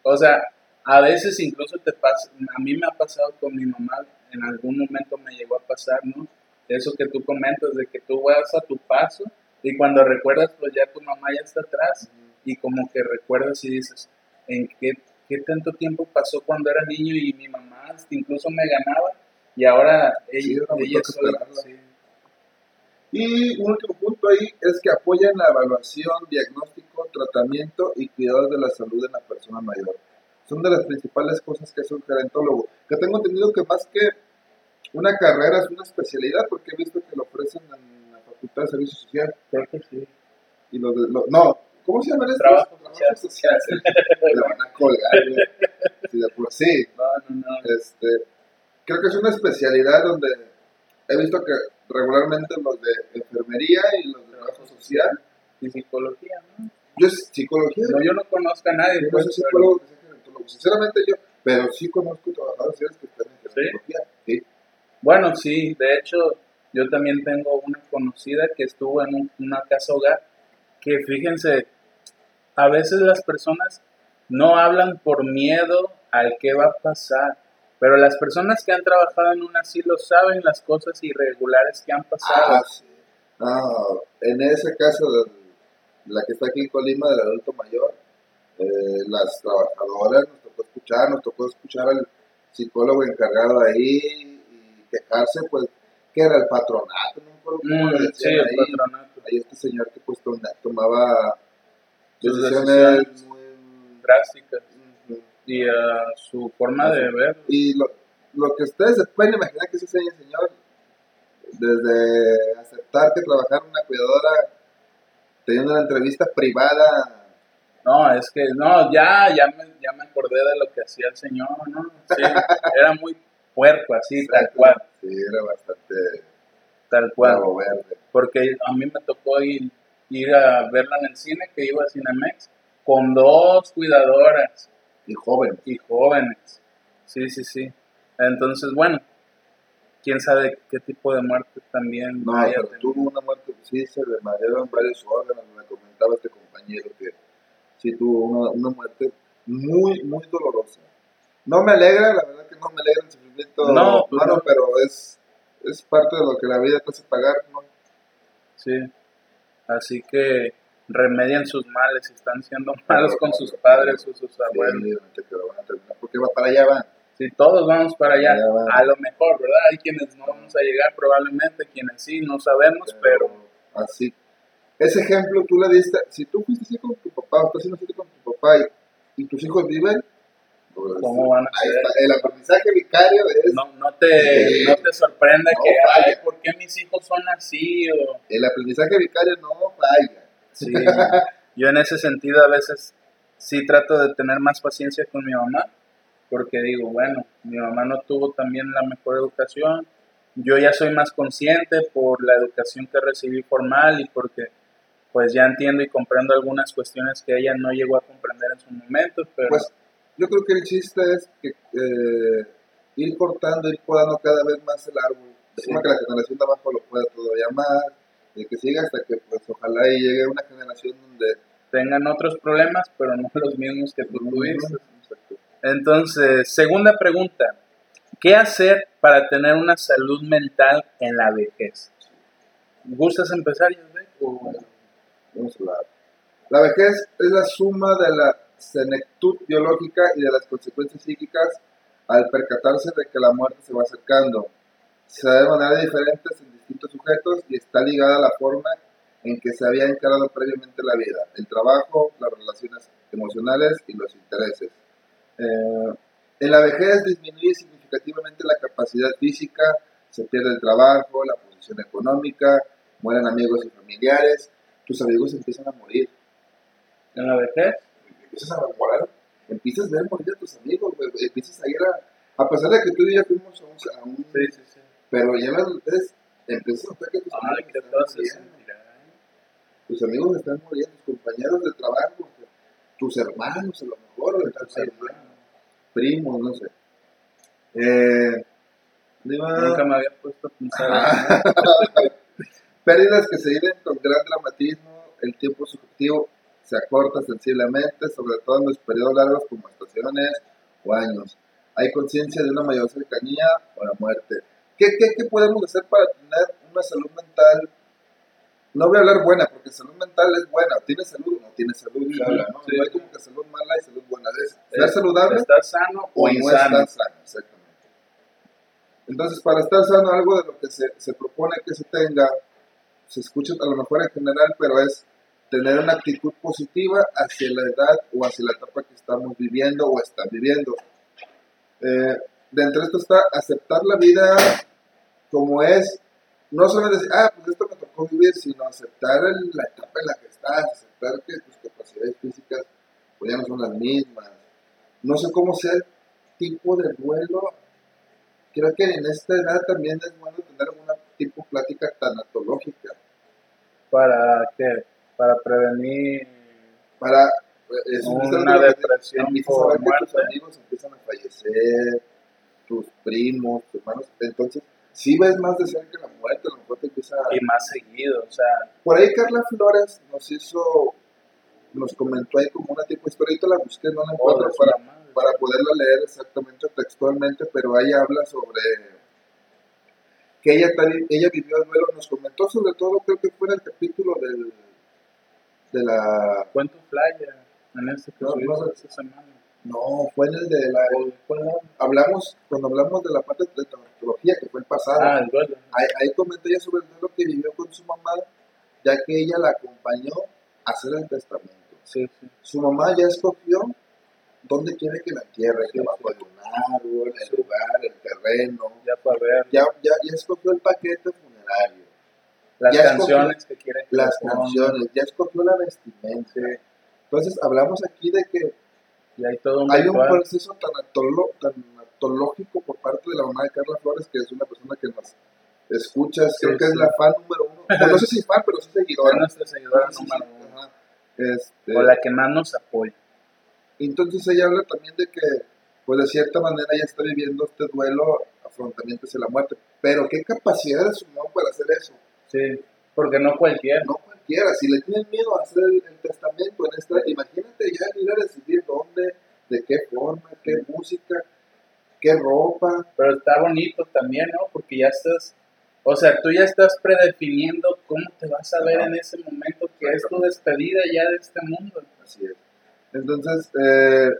o sea, a veces incluso te pasa, a mí me ha pasado con mi mamá, en algún momento me llegó a pasar, ¿no? Eso que tú comentas, de que tú vas a tu paso y cuando recuerdas, pues ya tu mamá ya está atrás y como que recuerdas y dices, ¿en qué, qué tanto tiempo pasó cuando era niño y mi mamá incluso me ganaba y ahora ella, ella sí. Y un último punto ahí es que apoyan la evaluación, diagnóstico, tratamiento y cuidado de la salud de la persona mayor. Son de las principales cosas que es un gerontólogo. Que tengo entendido que más que una carrera es una especialidad porque he visto que lo ofrecen en Facultad de Servicio Social. Creo que sí. Y los de, no, ¿cómo se llama esto? Trabajo, Trabajo social. Le van a colgar, Sí, de por sí. No, no, no. Este, creo que es una especialidad donde he visto que regularmente los de enfermería y los de trabajo social. Y psicología, ¿no? Yo psicología. No, yo no conozco a nadie. Yo no pues, soy psicólogo, pero... sinceramente yo, pero sí conozco trabajadores que están en psicología. ¿Sí? Bueno, sí, de hecho, yo también tengo una conocida que estuvo en una casa hogar que fíjense, a veces las personas no hablan por miedo al que va a pasar, pero las personas que han trabajado en un asilo saben las cosas irregulares que han pasado. Ah, en ese caso, de la que está aquí en Colima, del adulto mayor, eh, las trabajadoras nos tocó escuchar, nos tocó escuchar al psicólogo encargado ahí y quejarse, pues que era el patronato, no me acuerdo cómo le mm, decían sí, ahí. El patronato. Ahí este señor que pues tomaba decisiones muy drásticas y uh, su forma de ver. Y lo, lo que ustedes se pueden imaginar que ese señor, desde aceptar que trabajara una cuidadora teniendo una entrevista privada. No, es que, no, ya, ya me, ya me acordé de lo que hacía el señor, ¿no? Sí, era muy puerco, así, tal cual. Sí, era bastante. Tal cual. Porque a mí me tocó ir, ir a verla en el cine, que iba a Cinemex, con dos cuidadoras Y joven. y jóvenes. Sí, sí, sí. Entonces, bueno, quién sabe qué tipo de muerte también No, pero tuvo una muerte, sí, se le marearon varios órganos, me comentaba este compañero que sí tuvo una, una muerte muy, muy dolorosa. No me alegra, la verdad que no me alegra el sufrimiento No, pues humano, no. pero es, es parte de lo que la vida te hace pagar, ¿no? Sí. Así que remedian sus males están siendo malos Claro, con sus padres o sus abuelos. porque va para allá van. Sí, todos vamos para allá. A lo mejor, ¿verdad? Hay quienes no vamos a llegar probablemente, quienes sí, no sabemos, pero así. Ese ejemplo tú le diste, si tú fuiste así con tu papá, o estás haciendo así con tu papá y, y tus hijos viven, pues, ¿Cómo van a ser? El aprendizaje vicario es no, no, te, no te sorprenda No que, falla. ay, ¿por qué mis hijos son así? O, el aprendizaje vicario no falla. Sí, yo en ese sentido a veces sí trato de tener más paciencia con mi mamá, porque digo, bueno, mi mamá no tuvo también la mejor educación, yo ya soy más consciente por la educación que recibí formal y porque pues ya entiendo y comprendo algunas cuestiones que ella no llegó a comprender en su momento, pero Pues yo creo que el chiste es que eh, ir cortando, ir podando cada vez más el árbol, de Sí. forma que la generación de abajo lo pueda todavía más, y que siga hasta que pues ojalá y llegue una generación donde tengan otros problemas, pero no los mismos que tú tuviste. Entonces, segunda pregunta, ¿qué hacer para tener una salud mental en la vejez? ¿Gustas empezar, Yasbek? o- Vamos a hablar. La vejez es la suma de la senectud biológica y de las consecuencias psíquicas al percatarse de que la muerte se va acercando. Se da de manera diferentes en distintos sujetos y está ligada a la forma en que se había encarado previamente la vida, el trabajo, las relaciones emocionales y los intereses. Eh, en la vejez disminuye significativamente la capacidad física, se pierde el trabajo, la posición económica, mueren amigos y familiares, tus amigos empiezan a morir. ¿En la vejez? Empiezas a morir, empiezas a ver morir a tus amigos, empiezas a ir a... A pesar de que tú y yo fuimos a un... a un- Sí, sí, sí. Pero ya en la adultez empiezas a notar que tus Ay, amigos están. Tus amigos están muriendo, tus compañeros de trabajo, tus hermanos a lo mejor, Tus hermanos, primos, no sé. Eh, Nunca me había puesto a pensar en Ah. Pérdidas que se viven con gran dramatismo, el tiempo subjetivo se acorta sensiblemente, sobre todo en los periodos largos como estaciones o años. Hay conciencia de una mayor cercanía o la muerte. ¿Qué, qué, qué podemos hacer para tener una salud mental? No voy a hablar buena, porque salud mental es buena. ¿Tienes salud o no tienes salud? Habla, ¿no? Sí. No hay como que salud mala y salud buena. Es ser saludable ¿Estás sano o o no insano? estar sano, exactamente. Entonces, para estar sano, algo de lo que se, se propone que se tenga, se escucha a lo mejor en general, pero es tener una actitud positiva hacia la edad o hacia la etapa que estamos viviendo o están viviendo. Eh, dentro de esto está aceptar la vida como es, no solo decir, ah, pues esto me tocó vivir, sino aceptar el- la etapa en la que estás, aceptar que tus capacidades físicas pues ya no son las mismas. No sé cómo el tipo de duelo. Creo que en esta edad también es bueno tener alguna tipo de plática tanatológica ¿Para qué? Para prevenir para es Una depresión empiezas a ver que tus amigos empiezan a fallecer, tus primos, tus hermanos, entonces si ves más de cerca la muerte, a lo mejor te empieza y más seguido, o sea, Por ahí Carla Flores nos hizo, nos comentó ahí como una tipo de historia, ahorita la busqué, no la encuentro joder, para, madre. para poderla leer exactamente textualmente, pero ahí habla sobre que ella, ella vivió el duelo, nos comentó sobre todo, creo que fue en el capítulo del, de la... cuento flyer en este que No, no. esta semana. No, fue en el de la... Hablamos, cuando hablamos de la parte de tanatología, que fue el pasado, Ah, el duelo. ahí, ahí comentó ella sobre el duelo que vivió con su mamá, ya que ella la acompañó a hacer el testamento. Sí, sí. Su mamá ya escogió dónde quiere que la entierre, de un árbol, el lugar, el terreno. Ya para ver Ya, ya, ya escogió el paquete funerario, las ya canciones que quieren que las le pongan, canciones, ya escogió la vestimenta. Entonces hablamos aquí de que Y hay todo un hay un proceso tanatológico por parte de la mamá de Carla Flores, que es una persona que nos escucha, Sí, creo que es sí. la fan número uno. Pues no sé si fan, pero sí seguidora. nuestra seguidora Sí, sí, número sí, uno. Este, o la que más nos apoya. Entonces ella habla también de que, pues de cierta manera ella está viviendo este duelo, afrontamiento hacia la muerte. Pero qué capacidad de su mamá para hacer eso. Sí, porque no cualquiera. No cualquiera. Si le tienen miedo a hacer el, el testamento en esta, imagínate ya ir a decidir dónde, de qué forma, qué música, qué ropa. Pero está bonito también, ¿no? Porque ya estás, o sea, tú ya estás predefiniendo cómo te vas a ver en ese momento que es tu despedida ya de este mundo. Así es. Entonces, eh,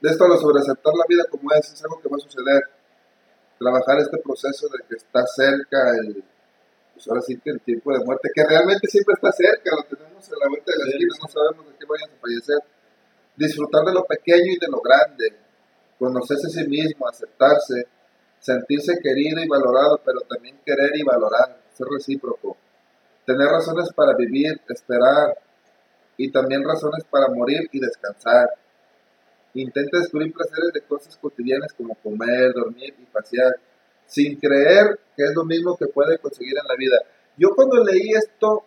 de esto lo sobre aceptar la vida como es, es algo que va a suceder. Trabajar este proceso de que está cerca el, pues ahora sí que el tiempo de muerte, que realmente siempre está cerca, lo tenemos en la vuelta de la esquina, no sabemos de qué vayan a fallecer. Disfrutar de lo pequeño y de lo grande, conocerse a sí mismo, aceptarse, sentirse querido y valorado, pero también querer y valorar, ser recíproco. Tener razones para vivir, esperar, y también razones para morir y descansar. Intenta descubrir placeres de cosas cotidianas como comer, dormir y pasear, sin creer que es lo mismo que puede conseguir en la vida. Yo cuando leí esto,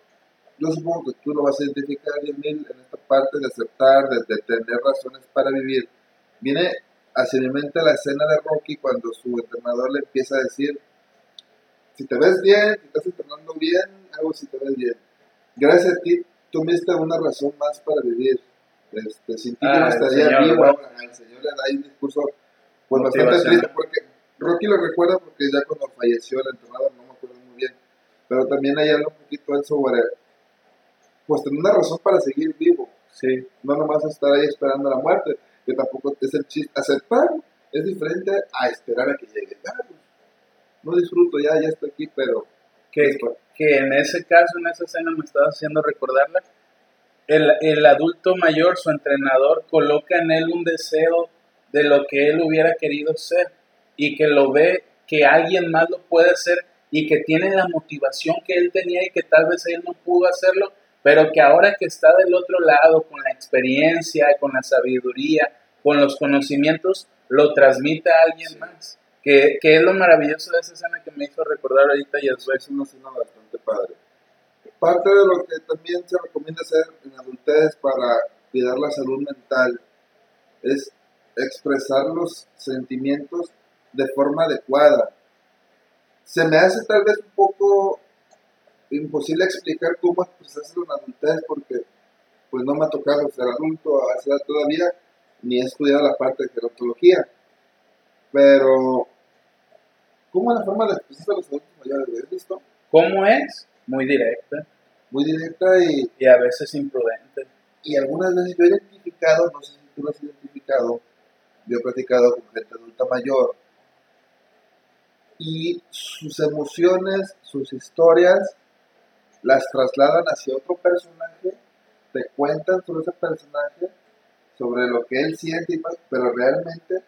yo supongo que tú lo vas a identificar, Emil, en esta parte de aceptar, de, de tener razones para vivir. Viene hacia mi mente la escena de Rocky cuando su entrenador le empieza a decir, si te ves bien, si estás entrenando bien, algo si te ves bien. Gracias a ti, tú me diste una razón más para vivir. Este, sin ti yo no Ah, el estaría vivo. El señor le da ahí un discurso pues bastante triste porque Rocky lo recuerda porque ya cuando falleció el entrenador, no me acuerdo muy bien, pero también hay algo un poquito él sobre, pues tener una razón para seguir vivo, Sí, no nomás estar ahí esperando la muerte, que tampoco es el chiste, aceptar es diferente a esperar a que llegue. Pues, no disfruto, ya, ya estoy aquí, pero que, que en ese caso, en esa escena me estabas haciendo recordarla, el, el adulto mayor, su entrenador, coloca en él un deseo de lo que él hubiera querido ser y que lo ve que alguien más lo puede hacer y que tiene la motivación que él tenía y que tal vez él no pudo hacerlo, pero que ahora que está del otro lado con la experiencia, con la sabiduría, con los conocimientos, lo transmite a alguien más. Que, que es lo maravilloso de esa escena que me hizo recordar ahorita y eso es una escena bastante padre. Parte de lo que también se recomienda hacer en adultez para cuidar la salud mental es expresar los sentimientos de forma adecuada. Se me hace tal vez un poco imposible explicar cómo expresarse en adultez porque pues no me ha tocado ser adulto a esa edad todavía ni he estudiado la parte de gerontología. Pero, ¿cómo es la forma de expresarse a los adultos mayores? ¿Has visto? ¿Cómo es? Muy directa Muy directa y, y a veces imprudente. y algunas veces yo he identificado, no sé si tú lo has identificado, yo he platicado con gente adulta mayor y sus emociones, sus historias las trasladan hacia otro personaje, te cuentan sobre ese personaje, sobre lo que él siente, y más, pero realmente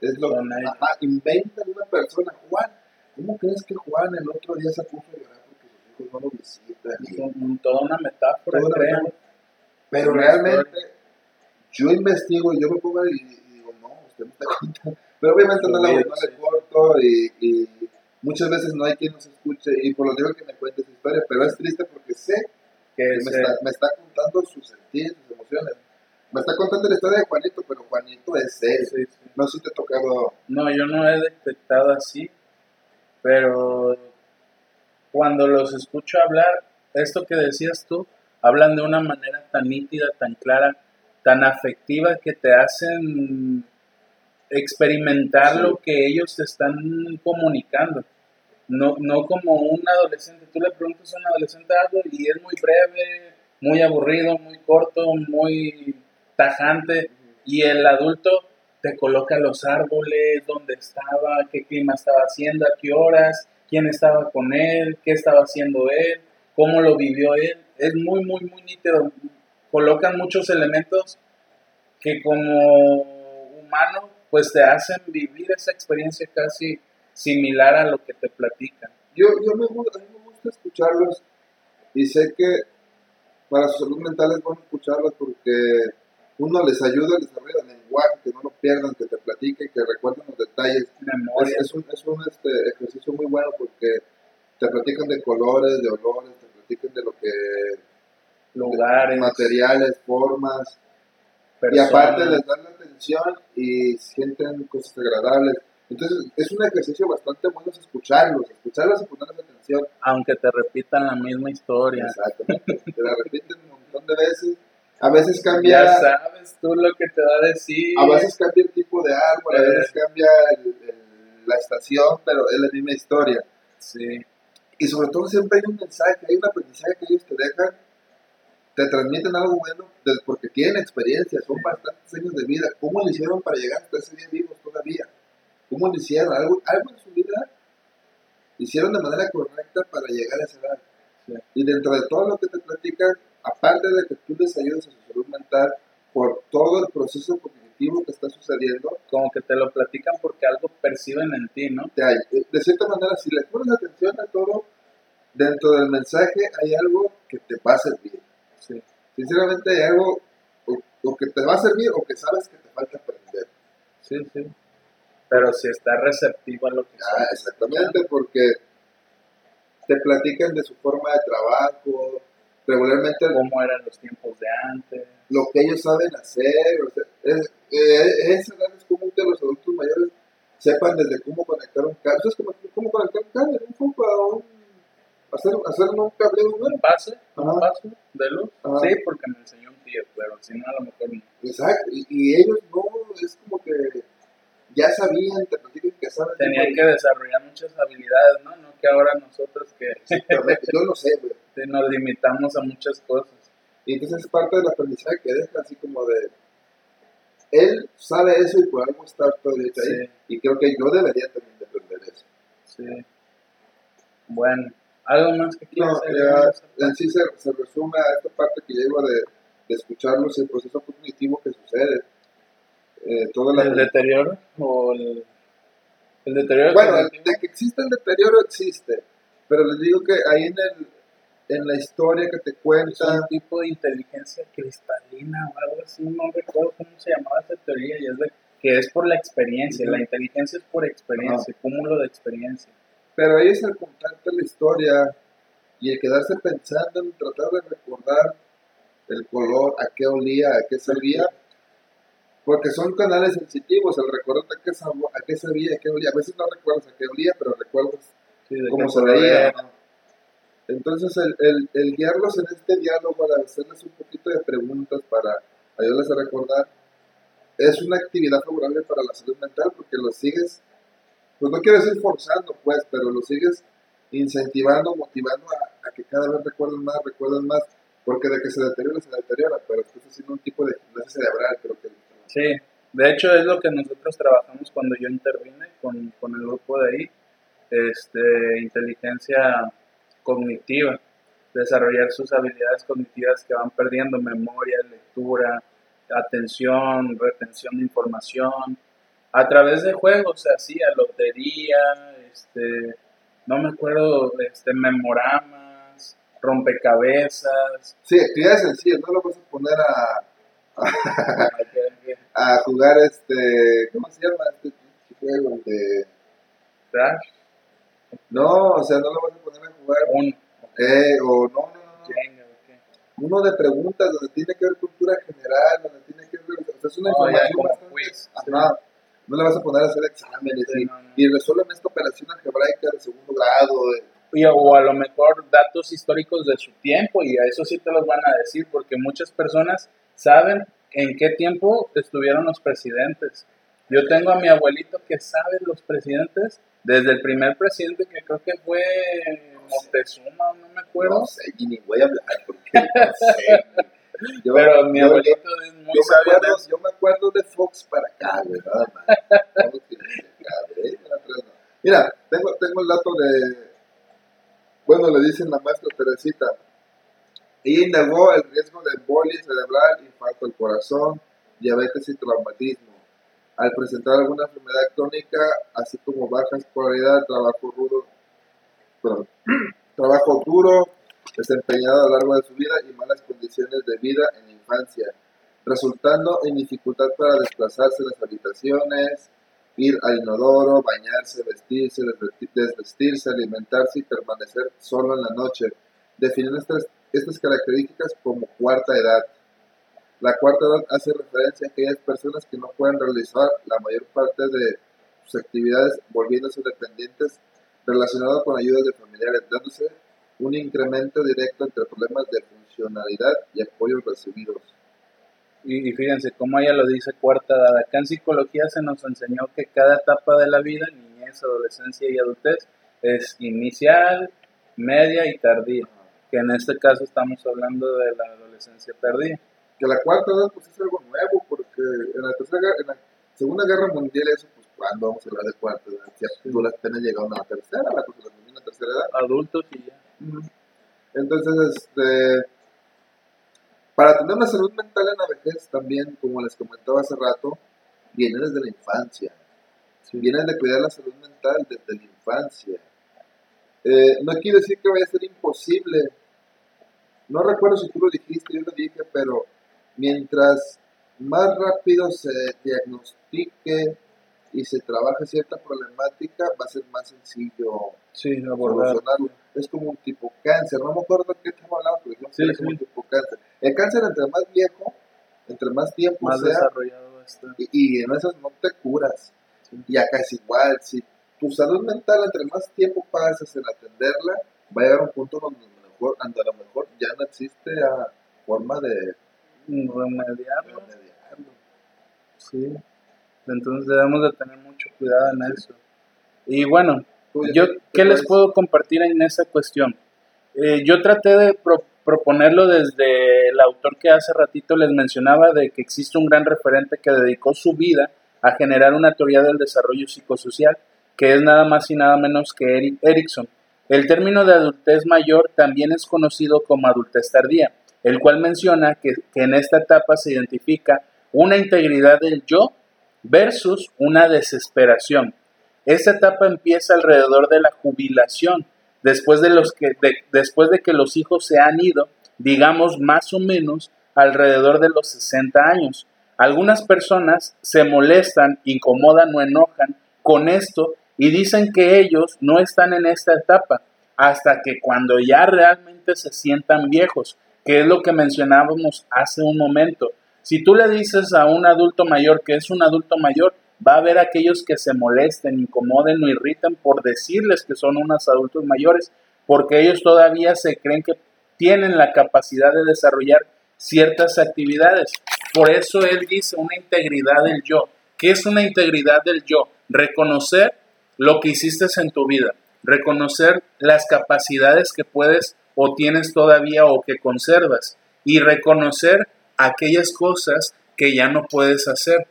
es lo que ajá, inventan una persona. Juan, ¿cómo crees que Juan el otro día se puso a llorar porque sus hijos no lo visitan? Y- toda una metáfora, Toda una metáfora. Pero realmente yo investigo y yo me pongo y, me está contando. Pero obviamente no, la, no le corto y, y muchas veces no hay quien nos escuche y por lo digo que me cuente su historia, pero es triste porque sé Que me está, me está contando sus sentidos, sus emociones. Me está contando la historia de Juanito, pero Juanito es él. sí, sí. No sé si te ha tocado. No, yo no he detectado así, pero cuando los escucho hablar, esto que decías tú, hablan de una manera tan nítida, tan clara, tan afectiva que te hacen experimentar Sí. lo que ellos te están comunicando. No, no como un adolescente, tú le preguntas a un adolescente algo y es muy breve, muy aburrido, muy corto, muy tajante, y el adulto te coloca los árboles, dónde estaba, qué clima estaba haciendo, a qué horas, quién estaba con él, qué estaba haciendo él, cómo lo vivió él. Es muy, muy, muy nítido. Colocan muchos elementos que como humano pues te hacen vivir esa experiencia casi similar a lo que te platican. Yo, yo me gusta, a mí me gusta escucharlos y sé que para su salud mental es bueno escucharlos porque uno les ayuda al desarrollo del lenguaje, que no lo pierdan, que te platiquen, que recuerden los detalles. Es, Memoria. es un, es un este, ejercicio muy bueno porque te platican de colores, de olores, te platican de lo que lugares, materiales, formas. Y personas. aparte les dan la atención y sienten cosas agradables. Entonces es un ejercicio bastante bueno es escucharlos, escucharlos y ponerles atención. aunque te repitan la misma historia. Exactamente. Te la repiten un montón de veces. A veces Ya cambia, sabes tú lo que te va a decir. a veces cambia el tipo de árbol, a Eh. veces cambia el- el- la estación, pero es la misma historia. Sí, Y sobre todo siempre hay un mensaje, hay un aprendizaje que ellos te dejan, te transmiten algo bueno del- porque tienen experiencia, son bastantes años de vida. ¿Cómo lo hicieron para llegar hasta ese día vivos todavía? ¿Cómo lo hicieron? ¿Algo, algo en su vida hicieron de manera correcta para llegar a esa edad? Sí. Y dentro de todo lo que te platican, aparte de que tú les ayudas a su salud mental por todo el proceso cognitivo que está sucediendo, como que te lo platican porque algo perciben en ti, ¿no? hay- de cierta manera, si le pones atención a todo, dentro del mensaje hay algo que te va a servir. Sí, Sinceramente hay algo o, o que te va a servir o que sabes que te falta aprender. sí, sí. Pero si está receptivo a lo que Ah, sea. exactamente, porque te platican de su forma de trabajo, regularmente cómo eran los tiempos de antes. lo que ellos saben hacer. O sea, es, eh, edad es común que los adultos mayores sepan desde cómo conectar un cable. Es como cómo conectar un cable, un foco a un. Hacer, hacer un cableo ¿Un nuevo. pase? ¿Un Ajá. paso de luz? Ajá. Sí, porque me enseñó un tío, pero si no, a lo mejor no. Exacto, y, y ellos no, es como que ya sabían, te platican que saben. Tenían que desarrollar muchas habilidades, ¿no? No que ahora nosotros que Exactamente, yo lo sé, güey. que nos limitamos a muchas cosas. Y entonces es parte del aprendizaje que deja así como de... Él sabe eso y por algo está ahí. Sí. Y creo que yo debería también de aprender eso. Sí. Bueno, ¿algo más que quieras No, ya en sí se, se resume a esta parte que llego de, de escucharlos, el proceso cognitivo que sucede. Eh, toda la ¿El deterioro o el, el deterioro? Bueno, cognitivo? de que existe el deterioro existe, pero les digo que ahí en, el, en la historia que te es cuenta, un tipo de inteligencia cristalina o algo así, no recuerdo cómo se llamaba esa teoría, y es de que es por la experiencia, la inteligencia es por experiencia, cúmulo de experiencia. Pero ahí es el contarte la historia y el quedarse pensando en tratar de recordar el color, a qué olía, a qué sabía, porque son canales sensitivos, el recordar a qué, a qué sabía, a qué olía, a veces no recuerdas a qué olía, pero recuerdas Sí, cómo se veía. ¿no? Entonces, el, el, el guiarlos en este diálogo, al hacerles un poquito de preguntas para ayudarles a recordar, es una actividad favorable para la salud mental porque los sigues, pues no quiero decir forzando, pues, pero los sigues incentivando, motivando a, a que cada vez recuerden más, recuerden más, porque de que se deteriora, se deteriora, pero estás haciendo un tipo de gimnasia cerebral, creo que. Sí, de hecho es lo que nosotros trabajamos cuando yo intervine con, con el grupo de ahí, este, inteligencia cognitiva, desarrollar sus habilidades cognitivas que van perdiendo, memoria, lectura, atención, retención de información, a través de juegos se hacía, lotería, este, no me acuerdo, este, memoramas, rompecabezas, Sí, actividades sencillas, no lo vas a poner a, a jugar este, ¿cómo se llama este juego? De Crash, No, o sea, no lo vas a poner a jugar. uno, Eh, o no, no. Uno de preguntas donde tiene que ver cultura general, donde tiene que ver. O sea, es una información bastante. quiz, Ajá. No le vas a poner a hacer exámenes Sí, y, no, no. y resuelven esta operación algebraica de segundo grado. Y- o a lo mejor datos históricos de su tiempo y a eso sí te los van a decir porque muchas personas saben en qué tiempo estuvieron los presidentes. Yo tengo a mi abuelito que sabe los presidentes desde el primer presidente que creo que fue Moctezuma, no me acuerdo. No sé, y ni voy a hablar porque no sé. Yo- pero mi abuelito es muy yo, sabio acuerdo, yo me acuerdo de Fox para acá, güey, nada más. Eh. Mira, tengo, tengo el dato de. Bueno, le dicen la maestra Teresita. Ella indagó el riesgo de embolia cerebral, infarto al corazón, diabetes y traumatismo. Al presentar alguna enfermedad crónica, así como baja escolaridad, trabajo rudo, perdón, trabajo duro, desempeñado a lo largo de su vida y malas condiciones de vida en la infancia, resultando en dificultad para desplazarse de las habitaciones, ir al inodoro, bañarse, vestirse, desvesti- desvestirse, alimentarse y permanecer solo en la noche. Definiendo estas estas características como cuarta edad. La cuarta edad hace referencia a aquellas personas que no pueden realizar la mayor parte de sus actividades volviéndose dependientes relacionadas con ayudas de familiares, dándose un incremento directo entre problemas de funcionalidad y apoyos recibidos. Y, fíjense cómo ella lo dice cuarta edad. Acá en psicología se nos enseñó que cada etapa de la vida, niñez, adolescencia y adultez, es inicial, media y tardía. Que en este caso estamos hablando de la adolescencia tardía. Que la cuarta edad pues es algo nuevo, porque en la, tercera, en la Segunda Guerra Mundial eso, pues cuando vamos a hablar de cuarta edad, ya sí. tú las apenas llegaron a tercera, la cosa la la tercera edad. Adultos y ya. Entonces, este para tener una salud mental en la vejez también, como les comentaba hace rato, viene desde la infancia. Viene de cuidar la salud mental desde la infancia. Eh, no quiero decir que vaya a ser imposible. No recuerdo si tú lo dijiste, yo lo dije, pero mientras más rápido se diagnostique y se trabaje cierta problemática, va a ser más sencillo sí, solucionarlo. Es como un tipo cáncer, no me acuerdo de qué estamos hablando, pero es como un tipo cáncer. El cáncer entre más viejo, entre más tiempo más sea, desarrollado está. Y, en esas no te curas. Y acá es igual, si tu salud mental entre más tiempo pasas en atenderla, va a llegar a un punto donde a lo mejor, donde a lo mejor ya no existe a forma de remediarlo. Sí. Entonces debemos de tener mucho cuidado en eso. Y bueno, yo, ¿qué les puedo compartir en esa cuestión? Eh, yo traté de proponerlo desde el autor que hace ratito les mencionaba de que existe un gran referente que dedicó su vida a generar una teoría del desarrollo psicosocial, que es nada más y nada menos que Eric Erickson. El término de adultez mayor también es conocido como adultez tardía, el cual menciona que, que en esta etapa se identifica una integridad del yo versus una desesperación. Esta etapa empieza alrededor de la jubilación, después de, los que, después de que los hijos se han ido, digamos más o menos alrededor de los 60 años. Algunas personas se molestan, incomodan o enojan con esto y dicen que ellos no están en esta etapa hasta que cuando ya realmente se sientan viejos, que es lo que mencionábamos hace un momento. Si tú le dices a un adulto mayor que es un adulto mayor, va a haber aquellos que se molesten, incomoden o irriten por decirles que son unos adultos mayores, porque ellos todavía se creen que tienen la capacidad de desarrollar ciertas actividades. Por eso él dice una integridad del yo. ¿Qué es una integridad del yo? Reconocer lo que hiciste en tu vida, reconocer las capacidades que puedes o tienes todavía o que conservas y reconocer aquellas cosas que ya no puedes hacer.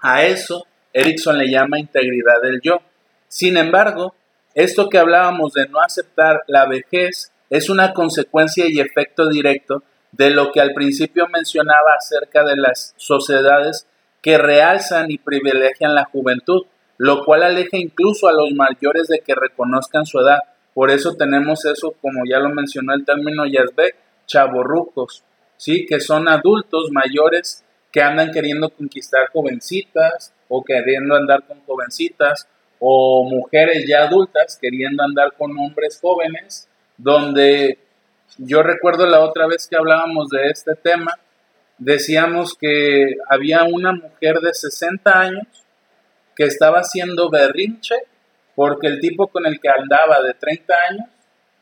A eso Erickson le llama integridad del yo. Sin embargo, esto que hablábamos de no aceptar la vejez es una consecuencia y efecto directo de lo que al principio mencionaba acerca de las sociedades que realzan y privilegian la juventud, lo cual aleja incluso a los mayores de que reconozcan su edad. Por eso tenemos eso, como ya lo mencionó el término Yazbek, chavorrucos, ¿sí? que son adultos mayores que andan queriendo conquistar jovencitas o queriendo andar con jovencitas o mujeres ya adultas queriendo andar con hombres jóvenes, donde yo recuerdo la otra vez que hablábamos de este tema, decíamos que había una mujer de 60 años que estaba haciendo berrinche porque el tipo con el que andaba de 30 años,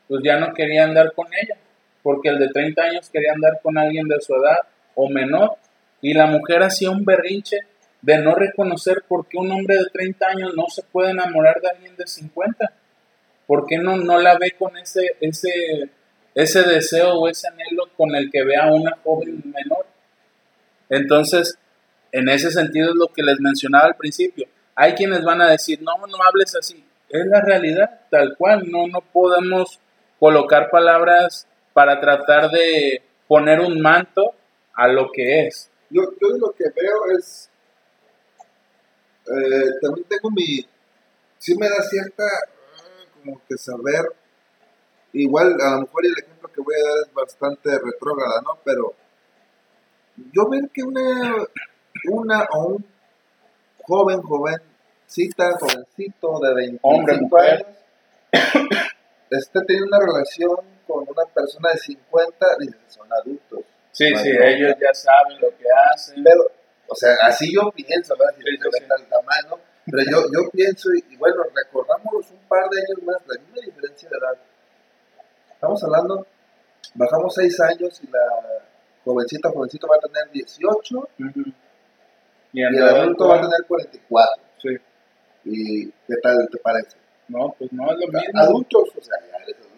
pues ya no quería andar con ella, porque el de 30 años quería andar con alguien de su edad o menor y la mujer hacía un berrinche de no reconocer por qué un hombre de 30 años no se puede enamorar de alguien de 50. ¿Por qué no, no la ve con ese, ese, ese deseo o ese anhelo con el que ve a una joven menor? Entonces, en ese sentido es lo que les mencionaba al principio. Hay quienes van a decir, no, no hables así. Es la realidad, tal cual. No, no podemos colocar palabras para tratar de poner un manto a lo que es. Yo, yo lo que veo es, eh, también tengo mi, sí me da cierta, como que saber, igual a lo mejor el ejemplo que voy a dar es bastante retrógrada, ¿no? Pero yo ver que una, una o un joven, jovencita, jovencito de 25 años, esté teniendo una relación con una persona de 50, dices, son adultos. Sí, sí, ellos ya saben lo que hacen. Pero, o sea, así yo pienso, ¿verdad? Si Sí, sí, al tamaño, pero yo, yo pienso, y, y bueno, recordamos un par de años más, la misma diferencia de edad. Estamos hablando, bajamos 6 años y la jovencita, jovencito va a tener 18 Ujú. Y y el el adulto va a tener 44. sí. ¿Y qué tal te parece? No, pues no es lo mismo. Adultos, o sea, ya eres adulto.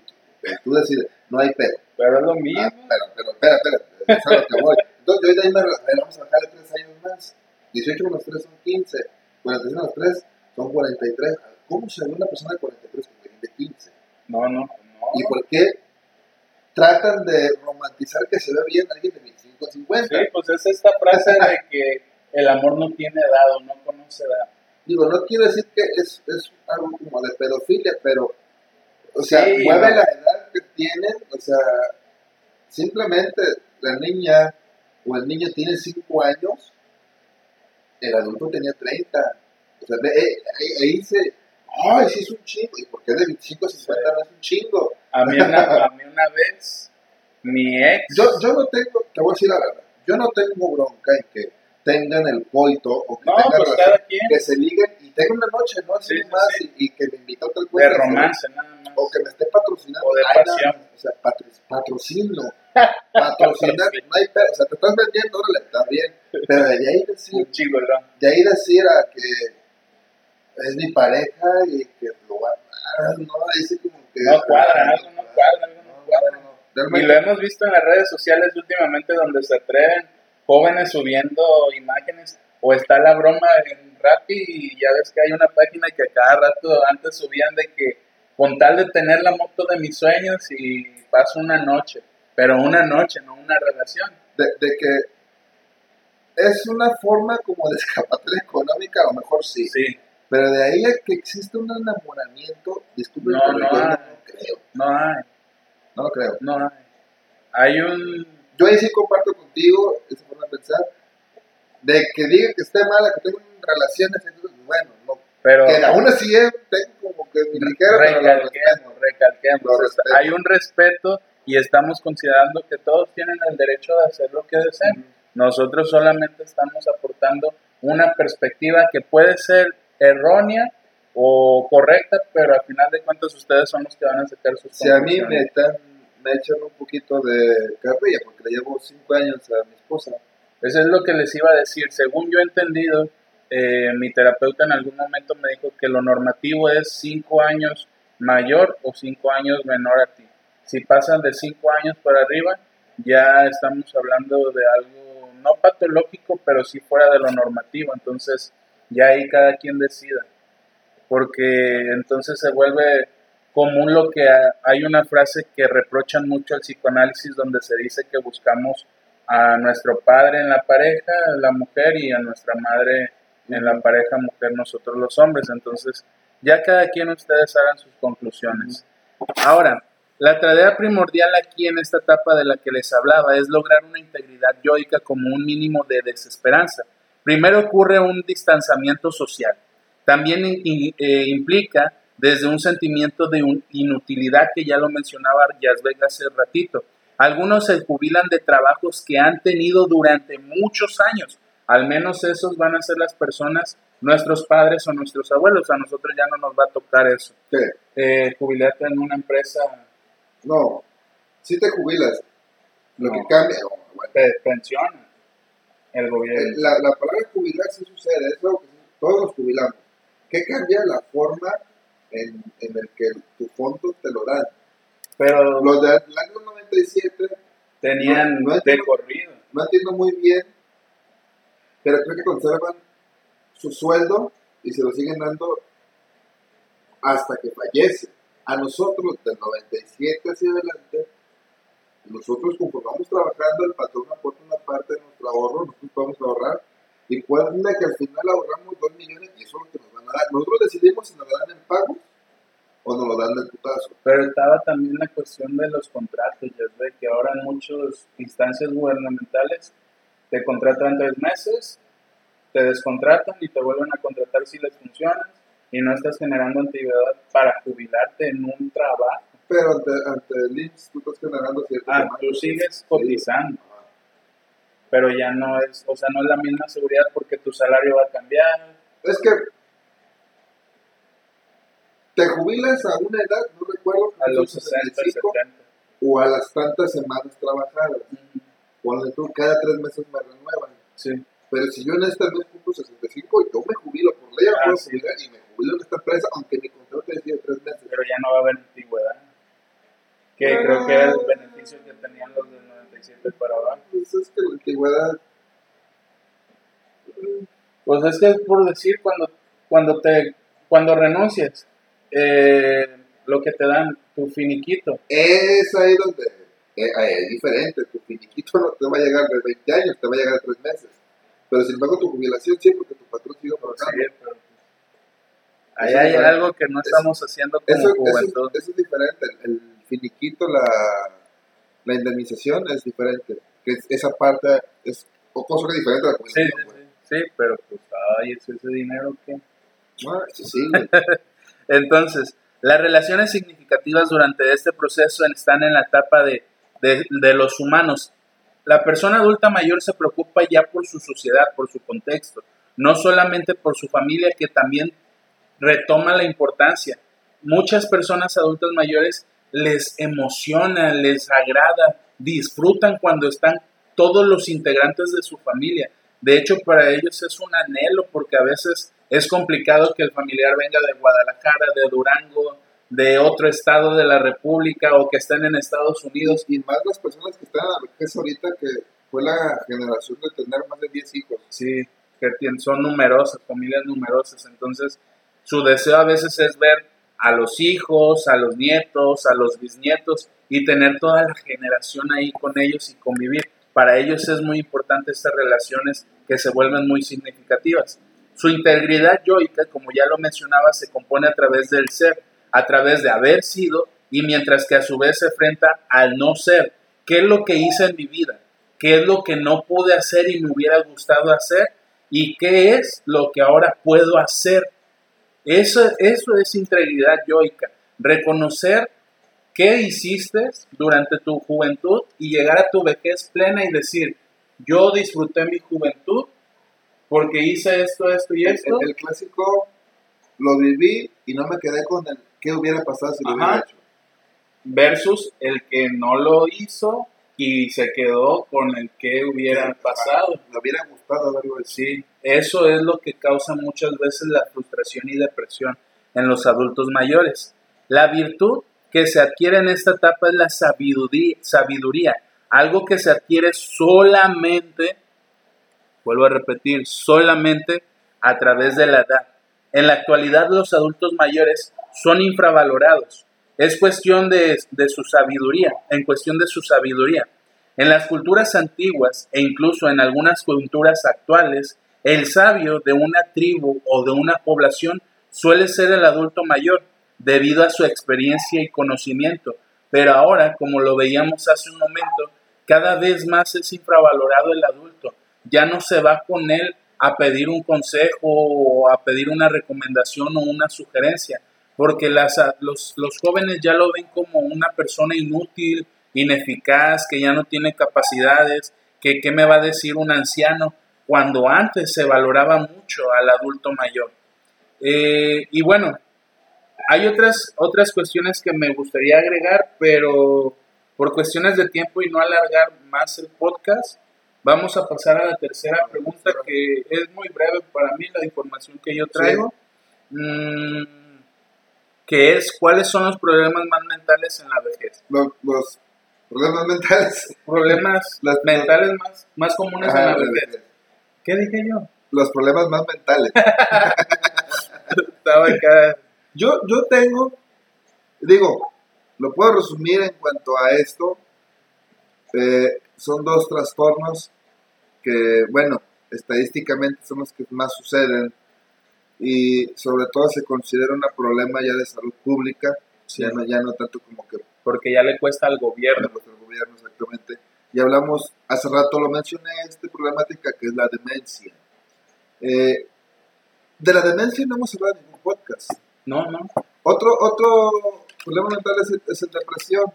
Pero Tú decides, no hay pedo. Pero es lo mismo. Ah, pero, pero, espera, espera, es a lo que voy. Entonces, yo de ahí me, me vamos a bajarle 3 años más. 18 menos 3 son 15. 46 menos 3 son 43. ¿Cómo se ve una persona de 43 con alguien de 15? No, no, no. ¿Y por qué tratan de romantizar que se ve bien alguien de 25 a 50? Sí, pues es esta frase de que el amor no tiene edad o no conoce edad. Digo, no quiero decir que es, es algo como de pedofilia, pero, o sea, Sí, mueve no. la edad que tienen, o sea, simplemente la niña o el niño tiene 5 años, el adulto tenía 30. O sea, eh, ahí, dice, ay, sí es un chingo, ¿y por qué de 25 a 50 no es un chingo? A mí una, a mí una vez, mi ex, Yo, yo no tengo, te voy a decir la verdad, yo no tengo bronca en que tengan el coito o que no, tengan pues quien que se liguen y tengan una noche, ¿no? Así Sí, más sí. Y, y que me invita a tal de cosa. romance nada más. O que me esté patrocinando. O de pasión. nada, o sea, patro, patrocino. Patrocinar, no hay pedo. O sea, te estás vendiendo, órale, está bien. Pero de ahí decir, Un chigolón. de ahí decir a que es mi pareja y que lo va a amar, no, ahí sí como que. No cuadra, algo no cuadra, algo no cuadra. no, no. Y lo hemos visto en las redes sociales últimamente donde se atreven jóvenes subiendo imágenes o está la broma en Rappi y ya ves que hay una página que a cada rato antes subían de que con tal de tener la moto de mis sueños y paso una noche, pero una noche, no una relación. de, de que es una forma como de escapatoria económica, a lo mejor sí. Sí, Pero de ahí a que existe un enamoramiento, disculpen, No, no yo hay. no creo. no hay, No lo creo. no hay. Hay un... Yo ahí sí comparto contigo esa forma de pensar, de que diga que esté mala, que tengo relaciones, bueno, no. Pero Que aún así eh, tengo como que mi pero respeto. recalquemos, recalquemos. Lo. Hay un respeto y estamos considerando que todos tienen el derecho de hacer lo que deseen. Nosotros solamente estamos aportando una perspectiva que puede ser errónea o correcta, pero al final de cuentas ustedes son los que van a sacar sus Si a mí me están, me echan un poquito de carrilla, porque le llevo cinco años a mi esposa. Eso es lo que les iba a decir. Según yo he entendido, eh, mi terapeuta en algún momento me dijo que lo normativo es cinco años mayor o cinco años menor a ti. Si pasan de cinco años para arriba, ya estamos hablando de algo no patológico, pero sí fuera de lo normativo. Entonces, ya ahí cada quien decida. Porque entonces se vuelve común lo que ha- hay una frase que reprochan mucho al psicoanálisis donde se dice que buscamos a nuestro padre en la pareja, la mujer, y a nuestra madre en la pareja, mujer, nosotros los hombres. Entonces, ya cada quien ustedes hagan sus conclusiones. Ahora, la tarea primordial aquí en esta etapa de la que les hablaba es lograr una integridad yoica como un mínimo de desesperanza. Primero ocurre un distanciamiento social. También eh, implica desde un sentimiento de un- inutilidad que ya lo mencionaba Yazbek hace ratito. Algunos se jubilan de trabajos que han tenido durante muchos años. Al menos esos van a ser las personas, nuestros padres o nuestros abuelos. A nosotros ya no nos va a tocar eso. ¿Qué? Eh, jubilarte en una empresa No, si te jubilas, lo No. que cambia, bueno, te pensiona el gobierno. la, la palabra jubilar sí sucede, es algo que todos nos jubilamos. ¿Qué cambia la forma en, en el que tu fondo te lo dan? Pero Los del año 97 tenían no, no de entiendo. corrido. no entiendo muy bien, pero creo que conservan su sueldo y se lo siguen dando hasta que fallece. A nosotros, del 97 hacia adelante, nosotros conforme vamos trabajando, el patrón aporta una parte de nuestro ahorro, nosotros podemos ahorrar, y puede que al final ahorramos 2 millones y eso es lo que nos van a dar. Nosotros decidimos si nos dan en pagos o nos lo dan del putazo. Pero estaba también la cuestión de los contratos, ya ve que ahora en muchas instancias gubernamentales te contratan tres meses, te descontratan y te vuelven a contratar si les funciona y no estás generando antigüedad para jubilarte en un trabajo. pero ante, ante el IMSS tú estás generando cierto Ah, tú sigues cotizando, pero ya no es, o sea, no es la misma seguridad porque tu salario va a cambiar. Es que te jubilas a una edad, no recuerdo, A los 65, 60, 70. o a las tantas semanas trabajadas. Ponle tú, cada tres meses me renuevan. Sí. Pero si yo en este mes cumplo 65, yo me jubilo por ley, Ah, puedo sí. jubilar y me jubilo en esta empresa, aunque mi contrato decía tres meses. pero ya no va a haber antigüedad. Que Ah. creo que era el beneficio que tenían los del 97 para abajo. Pues es que la antigüedad. Pues es que es por decir, cuando, cuando, te, cuando renuncias, eh, lo que te dan, tu finiquito. Es ahí donde eh, ahí es diferente. Tu finiquito no te va a llegar de 20 años, te va a llegar de 3 meses. Pero sin embargo, tu jubilación sí, porque tu patrón sigue Sí, pagando. pero, pues, ahí Eso hay es algo que no estamos haciendo como Eso, eso, juventud. eso es diferente. El, finiquito, la, la indemnización es diferente. Que es- esa parte es o cosa que es diferente a la Sí, jubilación. sí, güey. sí, sí, pero pues, ay, es ese dinero que... Ah, eso sí. Entonces, las relaciones significativas durante este proceso están en la etapa de, de- los humanos. La persona adulta mayor se preocupa ya por su sociedad, por su contexto, no solamente por su familia, que también retoma la importancia. Muchas personas adultas mayores les emociona, les agrada, disfrutan cuando están todos los integrantes de su familia. De hecho, para ellos es un anhelo porque a veces es complicado que el familiar venga de Guadalajara, de Durango, de otro estado de la República o que estén en Estados Unidos. Y más las personas que están a la vejez ahorita, que fue la generación de tener más de 10 hijos. Sí, que son numerosas, familias numerosas. Entonces, su deseo a veces es ver a los hijos, a los nietos, a los bisnietos y tener toda la generación ahí con ellos y convivir. Para ellos es muy importante estas relaciones que se vuelven muy significativas. Su integridad yoica, como ya lo mencionaba, se compone a través del ser, a través de haber sido y mientras que a su vez se enfrenta al no ser. ¿Qué es lo que hice en mi vida? ¿Qué es lo que no pude hacer y me hubiera gustado hacer? ¿Y qué es lo que ahora puedo hacer? Eso, eso es integridad yoica. Reconocer qué hiciste durante tu juventud y llegar a tu vejez plena y decir, yo disfruté mi juventud porque hice esto, esto y esto. el- el clásico lo viví y no me quedé con el qué hubiera pasado si lo Ajá. hubiera hecho. versus el que no lo hizo y se quedó con el que hubiera pasado. Me hubiera gustado hecho. Sí, eso es lo que causa muchas veces la frustración y depresión en los adultos mayores. La virtud que se adquiere en esta etapa es la sabiduría, sabiduría algo que se adquiere solamente, vuelvo a repetir, solamente a través de la edad. En la actualidad los adultos mayores son infravalorados. Es cuestión de, su sabiduría, en cuestión de su sabiduría. En las culturas antiguas e incluso en algunas culturas actuales, el sabio de una tribu o de una población suele ser el adulto mayor debido a su experiencia y conocimiento. Pero ahora, como lo veíamos hace un momento, cada vez más es infravalorado el adulto. Ya no se va con él a pedir un consejo o a pedir una recomendación o una sugerencia, porque las, los, los jóvenes ya lo ven como una persona inútil, ineficaz, que ya no tiene capacidades, que qué me va a decir un anciano, cuando antes se valoraba mucho al adulto mayor. Eh, y bueno, hay otras, otras cuestiones que me gustaría agregar, pero por cuestiones de tiempo y no alargar más el podcast, vamos a pasar a la tercera pregunta que es muy breve para mí, la información que yo traigo, mm, que es cuáles son los problemas más mentales en la vejez. Los, los problemas mentales. Problemas Las- mentales más, más comunes en la vejez. ¿Qué dije yo? Los problemas más mentales. Estaba acá. Yo, yo tengo, digo, lo puedo resumir en cuanto a esto. Eh, son dos trastornos que, bueno, estadísticamente son los que más suceden y sobre todo se considera un problema ya de salud pública, ya, no, ya no tanto como que Porque ya le cuesta al gobierno. exactamente. Y hablamos, hace rato lo mencioné, esta problemática que es la demencia. Eh, de la demencia no hemos hablado en ningún podcast. No, no. Otro, otro problema mental es, es el depresión.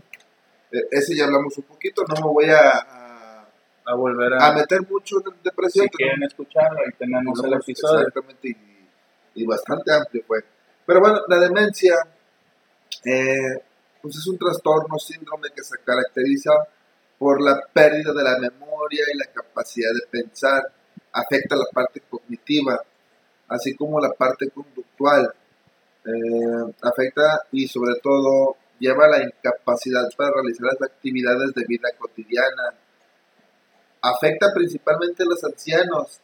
Eh, ese ya hablamos un poquito, no me voy a, a, A volver a... a meter mucho en depresión. si quieren escucharlo, ahí tenemos el episodio. Exactamente, y, y bastante amplio fue. Pero bueno, la demencia eh, pues es un trastorno, síndrome que se caracteriza por la pérdida de la memoria y la capacidad de pensar, afecta la parte cognitiva, así como la parte conductual, Eh, afecta y sobre todo lleva a la incapacidad para realizar las actividades de vida cotidiana, afecta principalmente a los ancianos,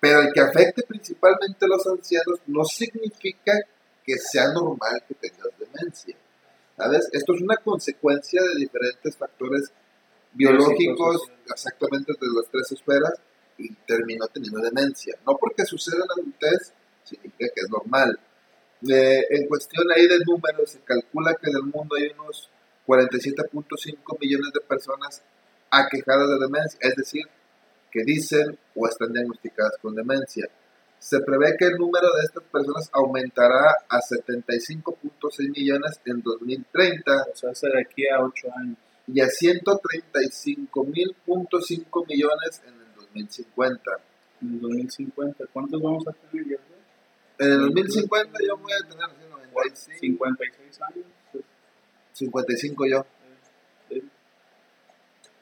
pero el que afecte principalmente a los ancianos no significa que sea normal que tengas demencia. ¿Sabes? Esto es una consecuencia de diferentes factores biológicos, exactamente de las tres esferas, y terminó teniendo demencia. No porque suceda en la adultez, significa que es normal. Eh, en cuestión ahí de números, se calcula que en el mundo hay unos 47.5 millones de personas aquejadas de demencia, es decir, que dicen o están diagnosticadas con demencia. Se prevé que el número de estas personas aumentará a 75.6 millones en 2030 O sea, de aquí a 8 años. y a 135.5 millones en el 2050. En el 2050, ¿cuántos vamos a tener? En el 2050 yo voy a tener así 95, 56 años. pues, 55 yo. sí.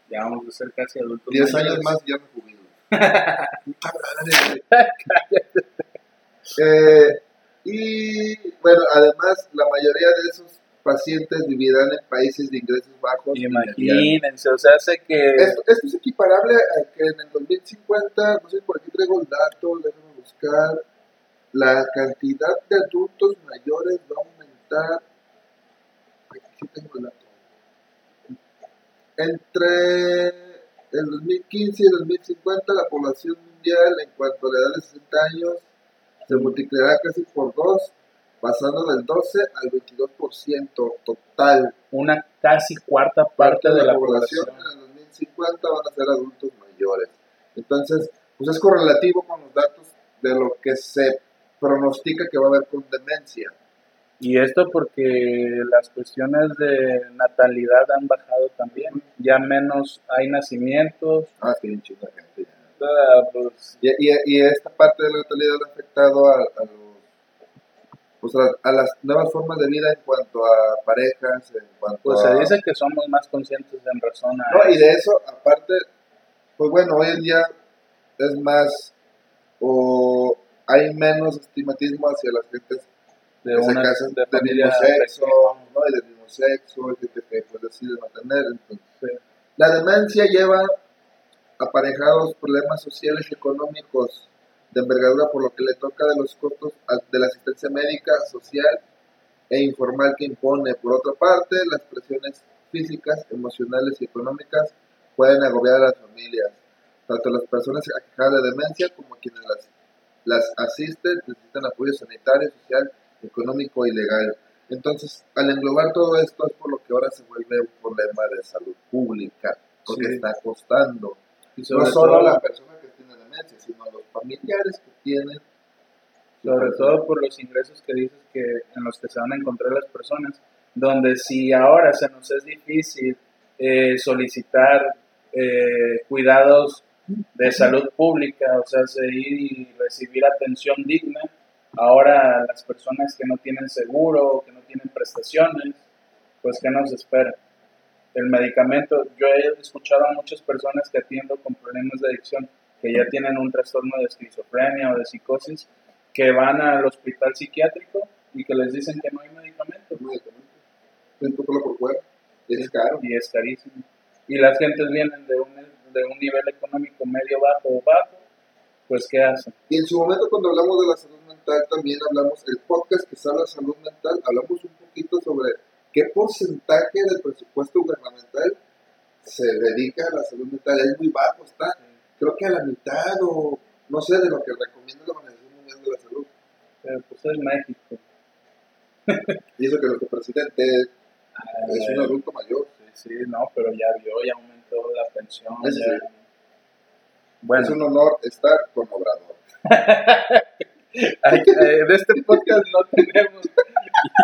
Ya vamos a ser casi adultos. 10 mayores. años más y ya me jubilo. Eh, y bueno, además la mayoría de esos pacientes vivirán en países de ingresos bajos. Imagínense, o sea, hace que... Esto, esto es equiparable a que en el 2050, no sé, por aquí traigo el dato, déjame buscar, la cantidad de adultos mayores va a aumentar. Aquí sí tengo dato. Entre el 2015 y el 2050, la población mundial en cuanto a la edad de 60 años se multiplicará casi por dos, pasando del 12 al 22% total una casi cuarta parte de la población. en el 2050 van a ser adultos mayores. Entonces, pues es correlativo con los datos de lo que se pronostica que va a haber con demencia. Y esto porque las cuestiones de natalidad han bajado también. Ya menos hay nacimientos. Ah, sí, un de gente ya. ah, pues, Y, y, y esta parte de la natalidad ha afectado a, a los pues a, a las nuevas formas de vida en cuanto a parejas, en cuanto pues se dice que somos más conscientes en razón a No, y de eso, aparte, pues bueno, hoy en día es más, o hay menos estigmatismo hacia las gentes de que se casan de del mismo sexo, pequeña. ¿no? Y del mismo sexo, gente que pues decide no tener. entonces, Sí. La demencia lleva aparejados problemas sociales y económicos de envergadura por lo que le toca de los costos de la asistencia médica, social e informal que impone. Por otra parte, las presiones físicas, emocionales y económicas pueden agobiar a las familias. Tanto las personas aquejadas de demencia como quienes las, las asisten necesitan apoyo sanitario, social, económico y legal. Entonces, al englobar todo esto es por lo que ahora se vuelve un problema de salud pública, porque Sí. está costando Y no solo a la persona que tiene demencia, sino a los familiares que tienen. sobre todo por los ingresos que dices que en los que se van a encontrar las personas, donde si ahora se nos es difícil eh, solicitar eh, cuidados de salud pública, o sea, se ir y recibir atención digna, ahora las personas que no tienen seguro, que no tienen prestaciones, pues ¿qué nos espera? El medicamento, yo he escuchado a muchas personas que atiendo con problemas de adicción, que ya tienen un trastorno de esquizofrenia o de psicosis, que van al hospital psiquiátrico y que les dicen que no hay medicamento medicamentos. Un poco por fuera, es caro. y es carísimo. Y las gentes vienen de un, de un nivel económico medio bajo o bajo, pues ¿qué hacen? Y en su momento, cuando hablamos de la salud mental, también hablamos, el podcast que habla de salud mental, hablamos un poquito sobre qué porcentaje del presupuesto gubernamental se dedica a la salud mental. Es muy bajo, está, creo que a la mitad o no sé, de lo que recomienda la Organización Mundial de la Salud. Pero pues es México. Y eso que nuestro presidente Ah, es un adulto mayor. Sí, no, pero ya vio, ya aumentó la pensión. Eso ya- sí. Bueno, Es un honor estar con Obrador. que- eh, de este podcast no tenemos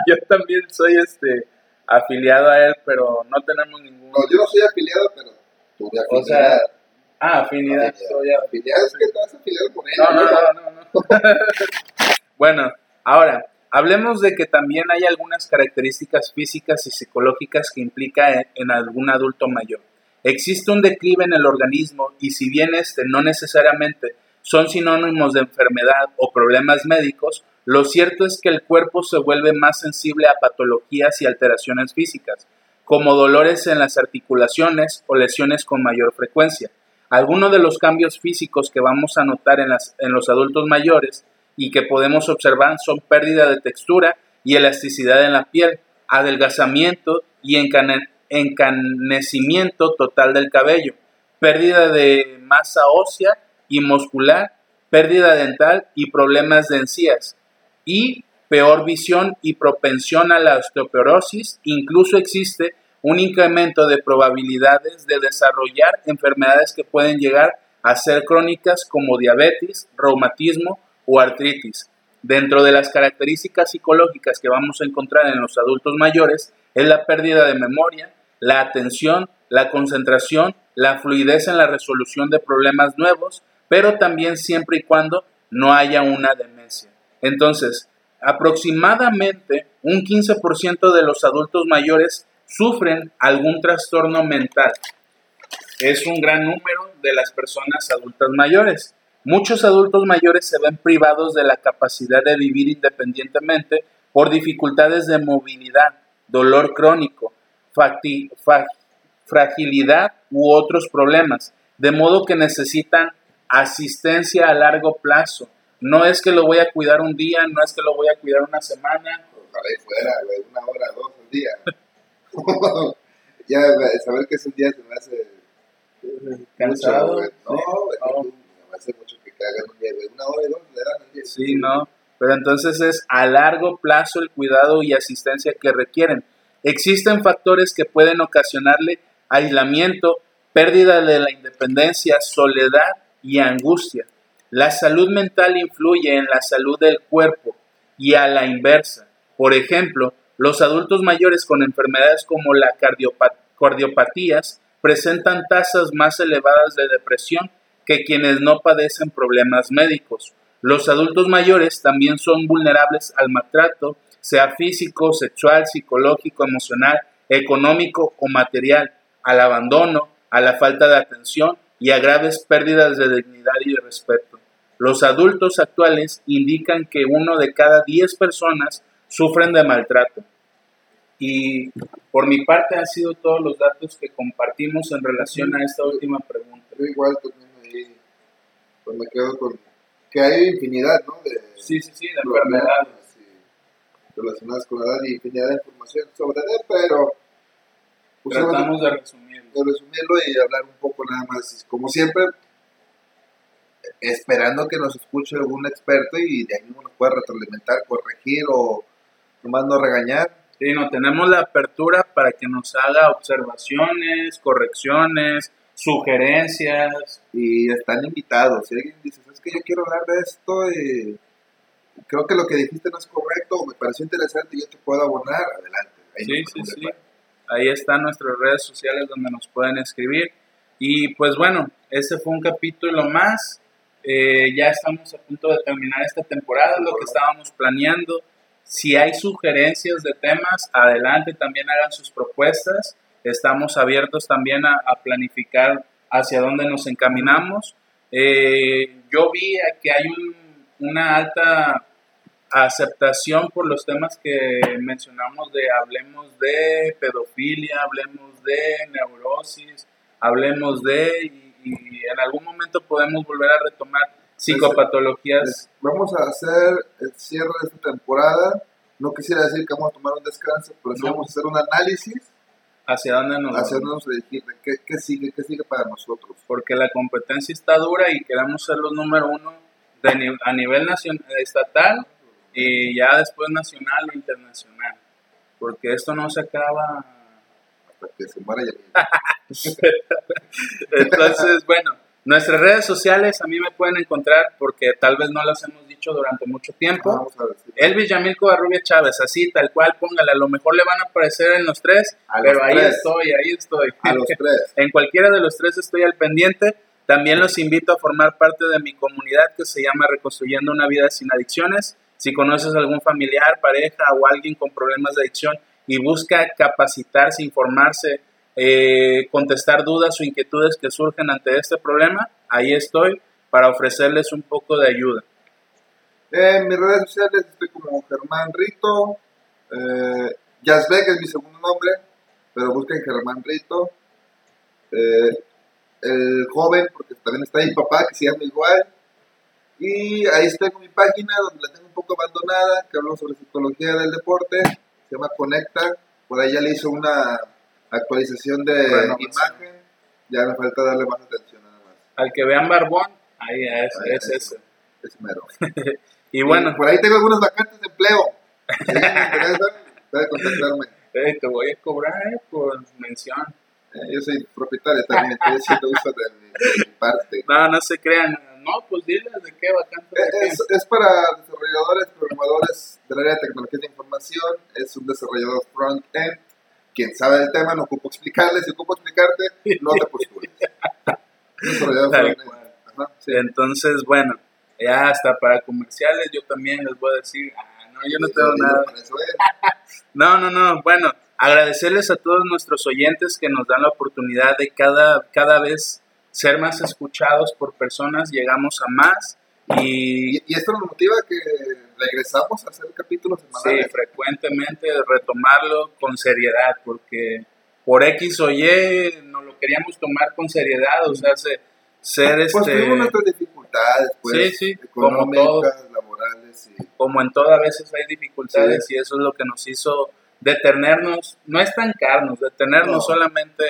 yo también soy este afiliado a él, pero no tenemos ningún. No, yo no soy afiliado, pero tú de O sea, ah, afinidad. Soy afiliado. afiliado es que estás afiliado con él. No, no, no, no. no. bueno, ahora, hablemos de que también hay algunas características físicas y psicológicas que implica en, algún adulto mayor. Existe un declive en el organismo y si bien este no necesariamente son sinónimos de enfermedad o problemas médicos, lo cierto es que el cuerpo se vuelve más sensible a patologías y alteraciones físicas, como dolores en las articulaciones o lesiones con mayor frecuencia. Algunos de los cambios físicos que vamos a notar en, las, en los adultos mayores y que podemos observar son pérdida de textura y elasticidad en la piel, adelgazamiento y encanecimiento total del cabello, pérdida de masa ósea y muscular, pérdida dental y problemas de encías, y peor visión y propensión a la osteoporosis, incluso existe un incremento de probabilidades de desarrollar enfermedades que pueden llegar a ser crónicas como diabetes, reumatismo o artritis. Dentro de las características psicológicas que vamos a encontrar en los adultos mayores es la pérdida de memoria, la atención, la concentración, la fluidez en la resolución de problemas nuevos, pero también siempre y cuando no haya una demencia. Entonces, aproximadamente un 15% de los adultos mayores sufren algún trastorno mental. Es un gran número de las personas adultas mayores. Muchos adultos mayores se ven privados de la capacidad de vivir independientemente por dificultades de movilidad, dolor crónico, fragilidad u otros problemas, de modo que necesitan asistencia a largo plazo. No es que lo voy a cuidar un día, no es que lo voy a cuidar una semana. Ojalá y fuera, una hora, dos, un día. ya, saber que es un día se me hace... ¿Cansado? Mucho, no, no. Hace mucho que hagan un. Una hora y dos le dan. Sí, no. Pero entonces es a largo plazo el cuidado y asistencia que requieren. Existen factores que pueden ocasionarle aislamiento, pérdida de la independencia, soledad y angustia. La salud mental influye en la salud del cuerpo y a la inversa. Por ejemplo, los adultos mayores con enfermedades como la cardiopatías presentan tasas más elevadas de depresión que quienes no padecen problemas médicos. Los adultos mayores también son vulnerables al maltrato, sea físico, sexual, psicológico, emocional, económico o material, al abandono, a la falta de atención y a graves pérdidas de dignidad y respeto. Los adultos actuales indican que uno de cada diez personas sufren de maltrato. Y por mi parte han sido todos los datos que compartimos en relación a esta última pregunta. Igual ahí pues me quedo con que hay infinidad, ¿no? De sí, sí, sí, de enfermedades relacionadas con la edad y infinidad de información sobre él, pero pues, tratamos de resumirlo. De resumirlo y hablar un poco nada más, como siempre, esperando que nos escuche algún experto y de ahí mismo nos pueda retroalimentar, corregir o nomás no regañar. Sí, no, tenemos la apertura para que nos haga observaciones, correcciones, sugerencias. Y están invitados. Si alguien dice, es que yo quiero hablar de esto y creo que lo que dijiste no es correcto o me pareció interesante y yo te puedo abonar, adelante. Ahí sí, sí, sí. Ahí están nuestras redes sociales donde nos pueden escribir. Y pues bueno, ese fue un capítulo más. Eh, ya estamos a punto de terminar esta temporada, lo que estábamos planeando. Si hay sugerencias de temas, adelante, también hagan sus propuestas. Estamos abiertos también a, planificar hacia dónde nos encaminamos. Eh, yo vi que hay una alta aceptación por los temas que mencionamos de hablemos de pedofilia, hablemos de neurosis, hablemos de y en algún momento podemos volver a retomar psicopatologías. Vamos a hacer el cierre de esta temporada. No quisiera decir que vamos a tomar un descanso, pero sí vamos a hacer un análisis. ¿Hacia dónde nos Hacia dónde nos ¿Qué, ¿Qué, sigue? ¿Qué sigue para nosotros? Porque la competencia está dura y queremos ser los número uno de, a nivel nacional, estatal y ya después nacional e internacional. Porque esto no se acaba hasta que se muera Entonces, bueno, nuestras redes sociales a mí me pueden encontrar porque tal vez no las hemos dicho durante mucho tiempo. A. Elvis Yamil Covarrubia Chávez, así, tal cual, póngale. A lo mejor le van a aparecer en los tres, A pero los ahí tres. estoy, ahí estoy. A los tres. En cualquiera de los tres estoy al pendiente. También los invito a formar parte de mi comunidad que se llama Reconstruyendo una vida sin adicciones. Si conoces algún familiar, pareja o alguien con problemas de adicción y busca capacitarse, informarse, eh, contestar dudas o inquietudes que surgen ante este problema, ahí estoy para ofrecerles un poco de ayuda. En mis redes sociales estoy como Germán Rito. Eh, Yazbek es mi segundo nombre, pero busquen Germán Rito. Eh, el joven, porque también está mi papá, que se llama igual. Y ahí tengo mi página donde la tengo un poco abandonada, que hablo sobre psicología del deporte. Se llama Conecta. Por ahí ya le hizo una actualización de Renovación. imagen. Ya me falta darle más atención nada más. Al que vean Barbón, ahí es, Ahí, es ahí. ese. Es mero. Y bueno, por ahí tengo algunos vacantes de empleo. Si interesa, puede contactarme. eh, te voy a cobrar eh, por mención. Eh, yo soy propietario también, haciendo uso de mi, de mi parte. No, no se crean. No, pues diles de qué vacante. Es, es para desarrolladores, programadores del área de tecnología de información. Es un desarrollador front-end. Quien sabe del tema, no ocupo explicarle. Si ocupo explicarte, no te postules. Un desarrollador front-end. sí. Entonces, bueno, ya hasta para comerciales yo también les voy a decir, ah, no, yo no tengo nada. No, no, no, bueno, agradecerles a todos nuestros oyentes que nos dan la oportunidad de cada, cada vez ser más escuchados por personas, llegamos a más y Y, esto nos motiva que regresamos a hacer capítulos sí, semanales. frecuentemente retomarlo con seriedad, porque por X o Y no lo queríamos tomar con seriedad, o sea, se- ser Pues este... tuvimos nuestras dificultades, pues, Sí, sí, como todo. económicas, laborales y como en todas veces hay dificultades y eso es lo que nos hizo detenernos, no estancarnos, detenernos No. solamente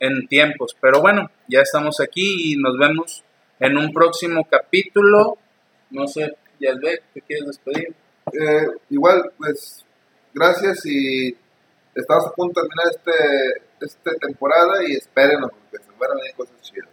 en tiempos. Pero bueno, ya estamos aquí y nos vemos en un próximo capítulo. No sé, Yasbek, ¿te quieres despedir? Eh, igual, pues, gracias y estamos a punto de terminar este, esta temporada y espérenos porque se van a venir cosas chidas.